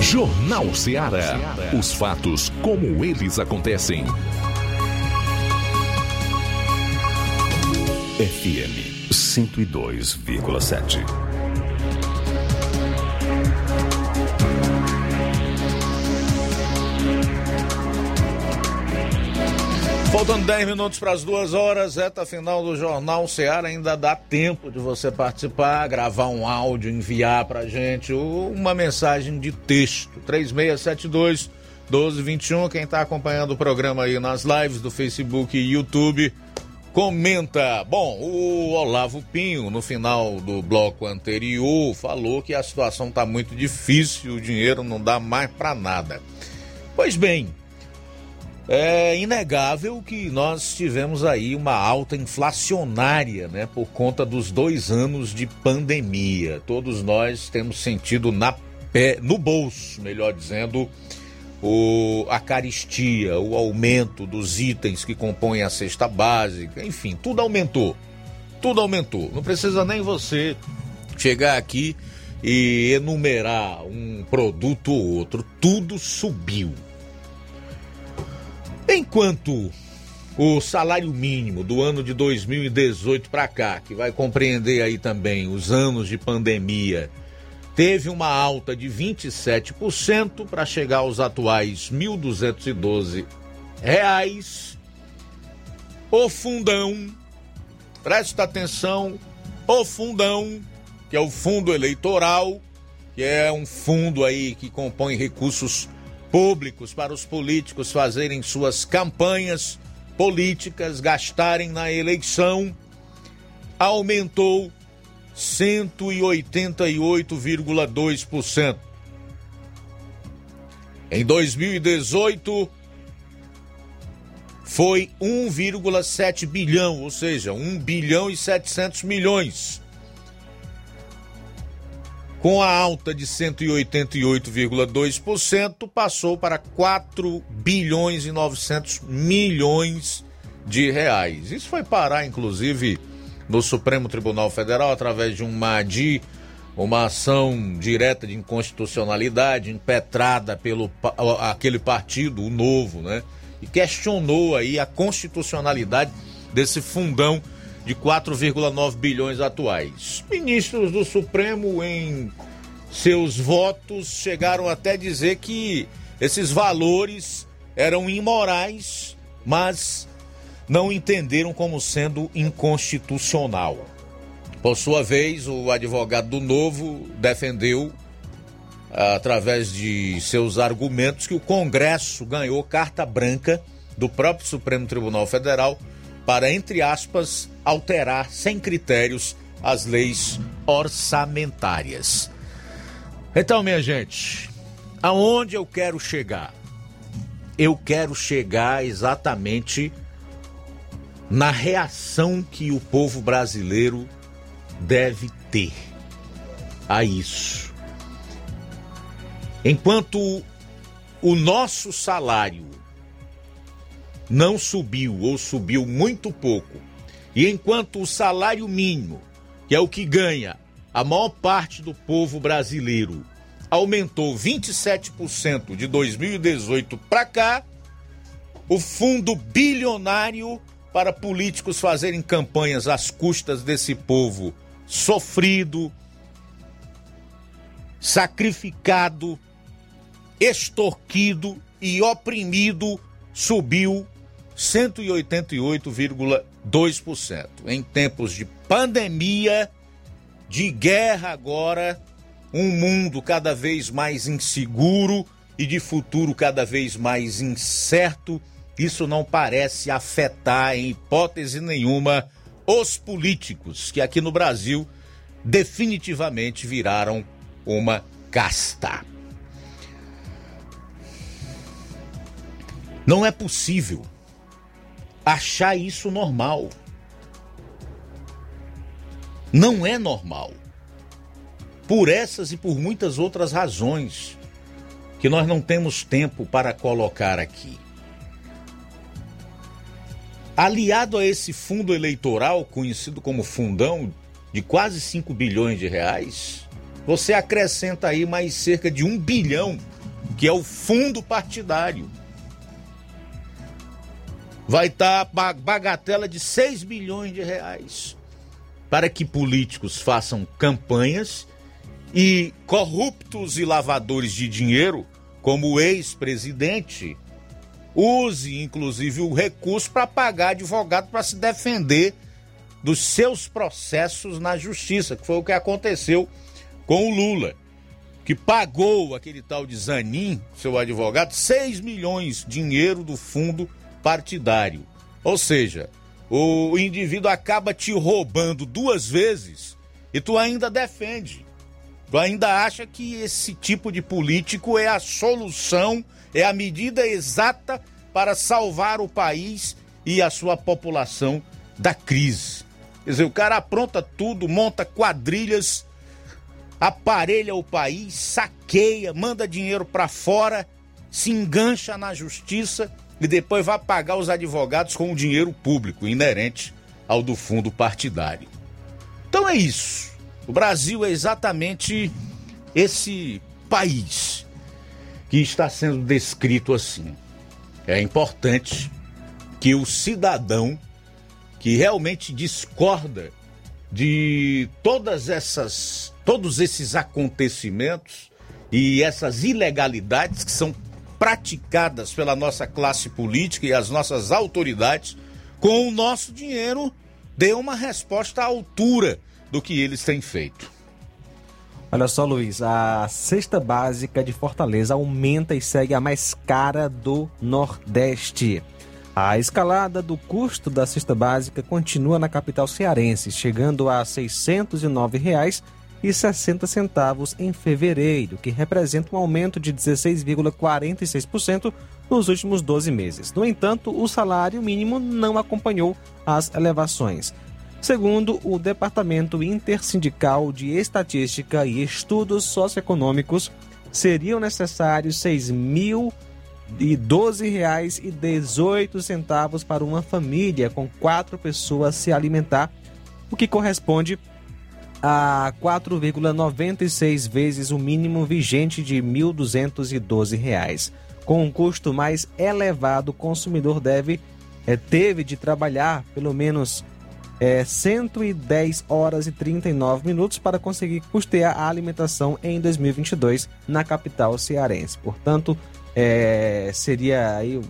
Jornal Ceará. Os fatos como eles acontecem. FM 102,7. Faltando 10 minutos para as duas horas, reta final do Jornal Ceará. Ainda dá tempo de você participar, gravar um áudio, enviar para gente uma mensagem de texto. 3672 1221. Quem está acompanhando o programa aí nas lives do Facebook e YouTube, comenta. Bom, o Olavo Pinho, no final do bloco anterior, falou que a situação está muito difícil, o dinheiro não dá mais para nada. Pois bem, é inegável que nós tivemos aí uma alta inflacionária, né, por conta dos dois anos de pandemia. Todos nós temos sentido na pé, no bolso, melhor dizendo, o, a caristia, o aumento dos itens que compõem a cesta básica, enfim, tudo aumentou. Tudo aumentou. Não precisa nem você chegar aqui e enumerar um produto ou outro. Tudo subiu. Enquanto o salário mínimo do ano de 2018 para cá, que vai compreender aí também os anos de pandemia, teve uma alta de 27% para chegar aos atuais 1.212 reais. O fundão, presta atenção, o fundão, que é o fundo eleitoral, que é um fundo aí que compõe recursos públicos para os políticos fazerem suas campanhas políticas, gastarem na eleição, aumentou 188,2%. Em 2018 foi 1,7 bilhão, ou seja, 1 bilhão e 700 milhões com a alta de 188,2%, passou para 4 bilhões e 900 milhões de reais. Isso foi parar, inclusive, no Supremo Tribunal Federal através de uma ADI, uma ação direta de inconstitucionalidade impetrada pelo aquele partido, o Novo, né? E questionou aí a constitucionalidade desse fundão de 4,9 bilhões atuais. Ministros do Supremo, em seus votos, chegaram até dizer que esses valores eram imorais, mas não entenderam como sendo inconstitucional. Por sua vez, o advogado do Novo defendeu, através de seus argumentos, que o Congresso ganhou carta branca do próprio Supremo Tribunal Federal para, entre aspas, alterar sem critérios as leis orçamentárias. Então, minha gente, aonde eu quero chegar? Eu quero chegar exatamente na reação que o povo brasileiro deve ter a isso. Enquanto o nosso salário não subiu ou subiu muito pouco, e enquanto o salário mínimo, que é o que ganha a maior parte do povo brasileiro, aumentou 27% de 2018 para cá, o fundo bilionário para políticos fazerem campanhas às custas desse povo sofrido, sacrificado, extorquido e oprimido subiu 188,2%. Em tempos de pandemia, de guerra agora, um mundo cada vez mais inseguro e de futuro cada vez mais incerto, isso não parece afetar em hipótese nenhuma os políticos que aqui no Brasil definitivamente viraram uma casta. Não é possível achar isso normal. Não é normal. Por essas e por muitas outras razões que nós não temos tempo para colocar aqui. Aliado a esse fundo eleitoral, conhecido como fundão, de quase 5 bilhões de reais, você acrescenta aí mais cerca de um bilhão, que é o fundo partidário vai estar tá bagatela de 6 bilhões de reais. Para que políticos façam campanhas e corruptos e lavadores de dinheiro, como o ex-presidente, use inclusive o recurso para pagar advogado para se defender dos seus processos na justiça, que foi o que aconteceu com o Lula, que pagou aquele tal de Zanin, seu advogado, 6 milhões de dinheiro do fundo partidário. Ou seja, o indivíduo acaba te roubando duas vezes e tu ainda defende. Tu ainda acha que esse tipo de político é a solução, é a medida exata para salvar o país e a sua população da crise. Quer dizer, o cara apronta tudo, monta quadrilhas, aparelha o país, saqueia, manda dinheiro para fora, se engancha na justiça e depois vai pagar os advogados com o dinheiro público inerente ao do fundo partidário. Então é isso. O Brasil é exatamente esse país que está sendo descrito assim. é importante que o cidadão que realmente discorda de todas essas todos esses acontecimentos e essas ilegalidades que são praticadas pela nossa classe política e as nossas autoridades com o nosso dinheiro dê uma resposta à altura do que eles têm feito. Olha só, Luiz, a cesta básica de Fortaleza aumenta e segue a mais cara do Nordeste. A escalada do custo da cesta básica continua na capital cearense, chegando a R$ 609,60 em fevereiro, que representa um aumento de 16,46% nos últimos 12 meses. No entanto, o salário mínimo não acompanhou as elevações. Segundo o Departamento Intersindical de Estatística e Estudos Socioeconômicos, seriam necessários R$ 6.012,18 para uma família com quatro pessoas se alimentar, o que corresponde a 4,96 vezes o mínimo vigente de R$ 1.212. Com um custo mais elevado, o consumidor deve é, teve de trabalhar pelo menos é, 110 horas e 39 minutos para conseguir custear a alimentação em 2022 na capital cearense. Portanto, é, seria aí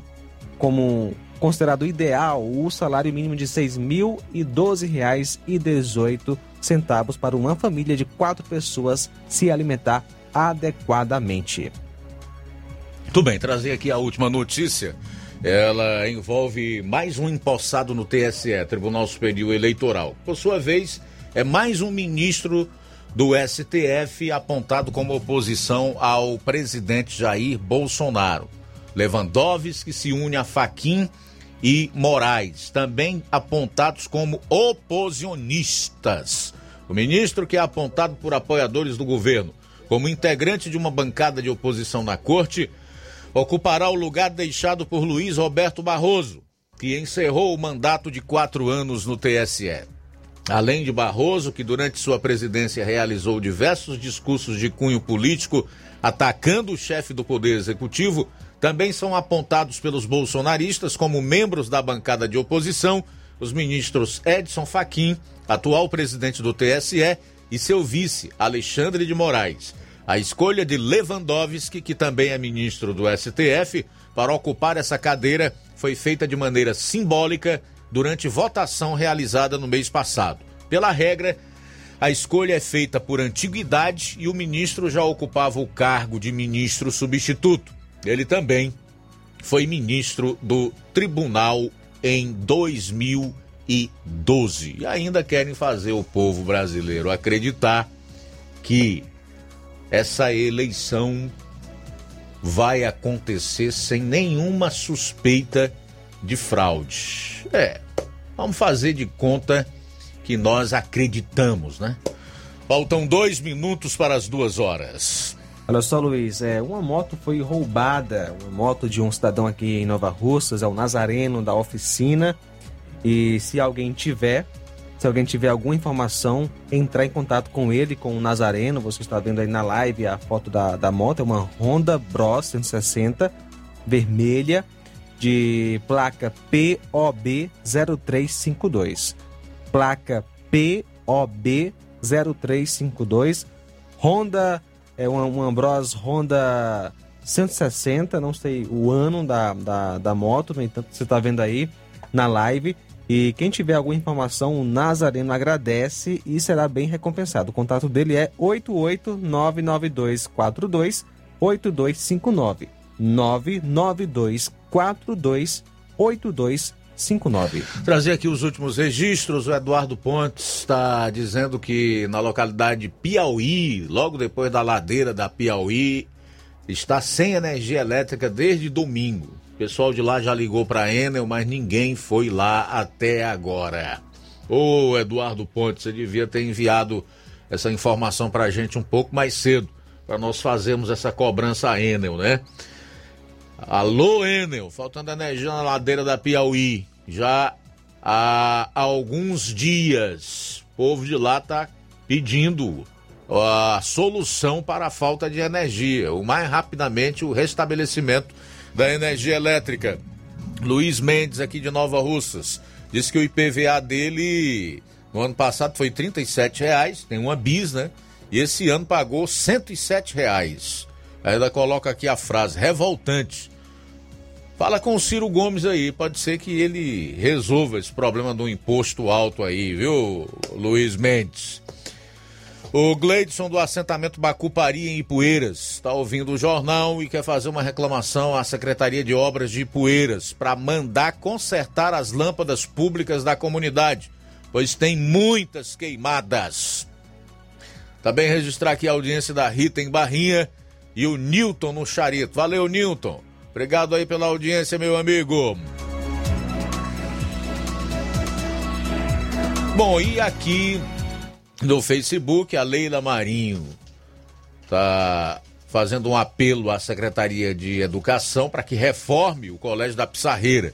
como considerado ideal o salário mínimo de R$ 6.012,18 para uma família de quatro pessoas se alimentar adequadamente. Muito bem, trazer aqui a última notícia ela envolve mais um empossado no TSE, Tribunal Superior Eleitoral. Por sua vez, é mais um ministro do STF apontado como oposição ao presidente Jair Bolsonaro. Lewandowski se une a Faquim e Moraes, também apontados como oposicionistas. O ministro, que é apontado por apoiadores do governo como integrante de uma bancada de oposição na corte, ocupará o lugar deixado por Luiz Roberto Barroso, que encerrou o mandato de quatro anos no TSE. Além de Barroso, que durante sua presidência realizou diversos discursos de cunho político atacando o chefe do Poder Executivo, também são apontados pelos bolsonaristas como membros da bancada de oposição os ministros Edson Fachin, atual presidente do TSE, e seu vice, Alexandre de Moraes. A escolha de Lewandowski, que também é ministro do STF, para ocupar essa cadeira foi feita de maneira simbólica durante votação realizada no mês passado. Pela regra, a escolha é feita por antiguidade e o ministro já ocupava o cargo de ministro substituto. Ele também foi ministro do Tribunal em 2012. E ainda querem fazer o povo brasileiro acreditar que essa eleição vai acontecer sem nenhuma suspeita de fraude. É, vamos fazer de conta que nós acreditamos, né? Faltam dois minutos para as duas horas. Olha só, Luiz, é, uma moto foi roubada, uma moto de um cidadão aqui em Nova Russas, é o Nazareno da oficina. E se alguém tiver, se alguém tiver alguma informação, entrar em contato com ele, com o Nazareno. Você está vendo aí na live a foto da, da moto. É uma Honda Bros 160 vermelha de placa POB 0352. Placa POB 0352. Honda é uma, uma Bros Honda 160, não sei o ano da, da, da moto, no entanto, você está vendo aí na live. E quem tiver alguma informação, o Nazareno agradece e será bem recompensado. O contato dele é 8899242 8259 99242 8259. Trazer aqui os últimos registros. O Eduardo Pontes está dizendo que na localidade de Piauí, logo depois da ladeira da Piauí, está sem energia elétrica desde domingo pessoal de lá já ligou para a Enel, mas ninguém foi lá até agora. Ô Eduardo Ponte, você devia ter enviado essa informação para a gente um pouco mais cedo, para nós fazermos essa cobrança a Enel, né? Alô Enel, faltando energia na ladeira da Piauí, já há alguns dias. O povo de lá tá pedindo a solução para a falta de energia, o mais rapidamente o restabelecimento da energia elétrica. Luiz Mendes, aqui de Nova Russas, disse que o IPVA dele no ano passado foi R$ reais, tem uma bis, né? E esse ano pagou R$ reais. Ainda coloca aqui a frase, revoltante. Fala com o Ciro Gomes aí, pode ser que ele resolva esse problema do imposto alto aí, viu, Luiz Mendes? O Gleidson do assentamento Bacupari em Ipueiras está ouvindo o jornal e quer fazer uma reclamação à Secretaria de Obras de Ipueiras para mandar consertar as lâmpadas públicas da comunidade, pois tem muitas queimadas. Também registrar aqui a audiência da Rita em Barrinha e o Newton no Charito. Valeu, Newton. Obrigado aí pela audiência, meu amigo. Bom, e aqui no Facebook, a Leila Marinho está fazendo um apelo à Secretaria de Educação para que reforme o Colégio da Pissarreira.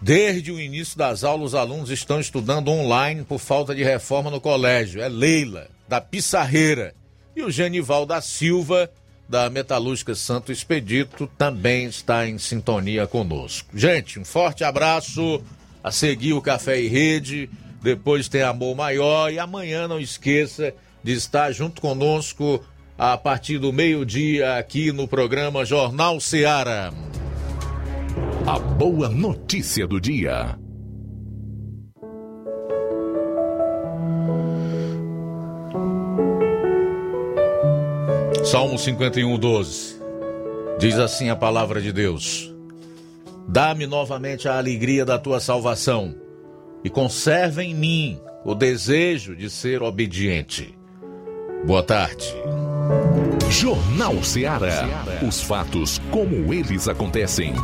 Desde o início das aulas, os alunos estão estudando online por falta de reforma no colégio. É Leila, da Pissarreira. E o Genival da Silva, da Metalúrgica Santo Expedito, também está em sintonia conosco. Gente, um forte abraço. A seguir o Café e Rede depois tem Amor Maior e amanhã não esqueça de estar junto conosco a partir do meio-dia aqui no programa Jornal Seara. A boa notícia do dia. Salmo 51, 12. Diz assim a palavra de Deus: Dá-me novamente a alegria da tua salvação e conserva em mim o desejo de ser obediente. Boa tarde. Jornal Ceará. Os fatos como eles acontecem.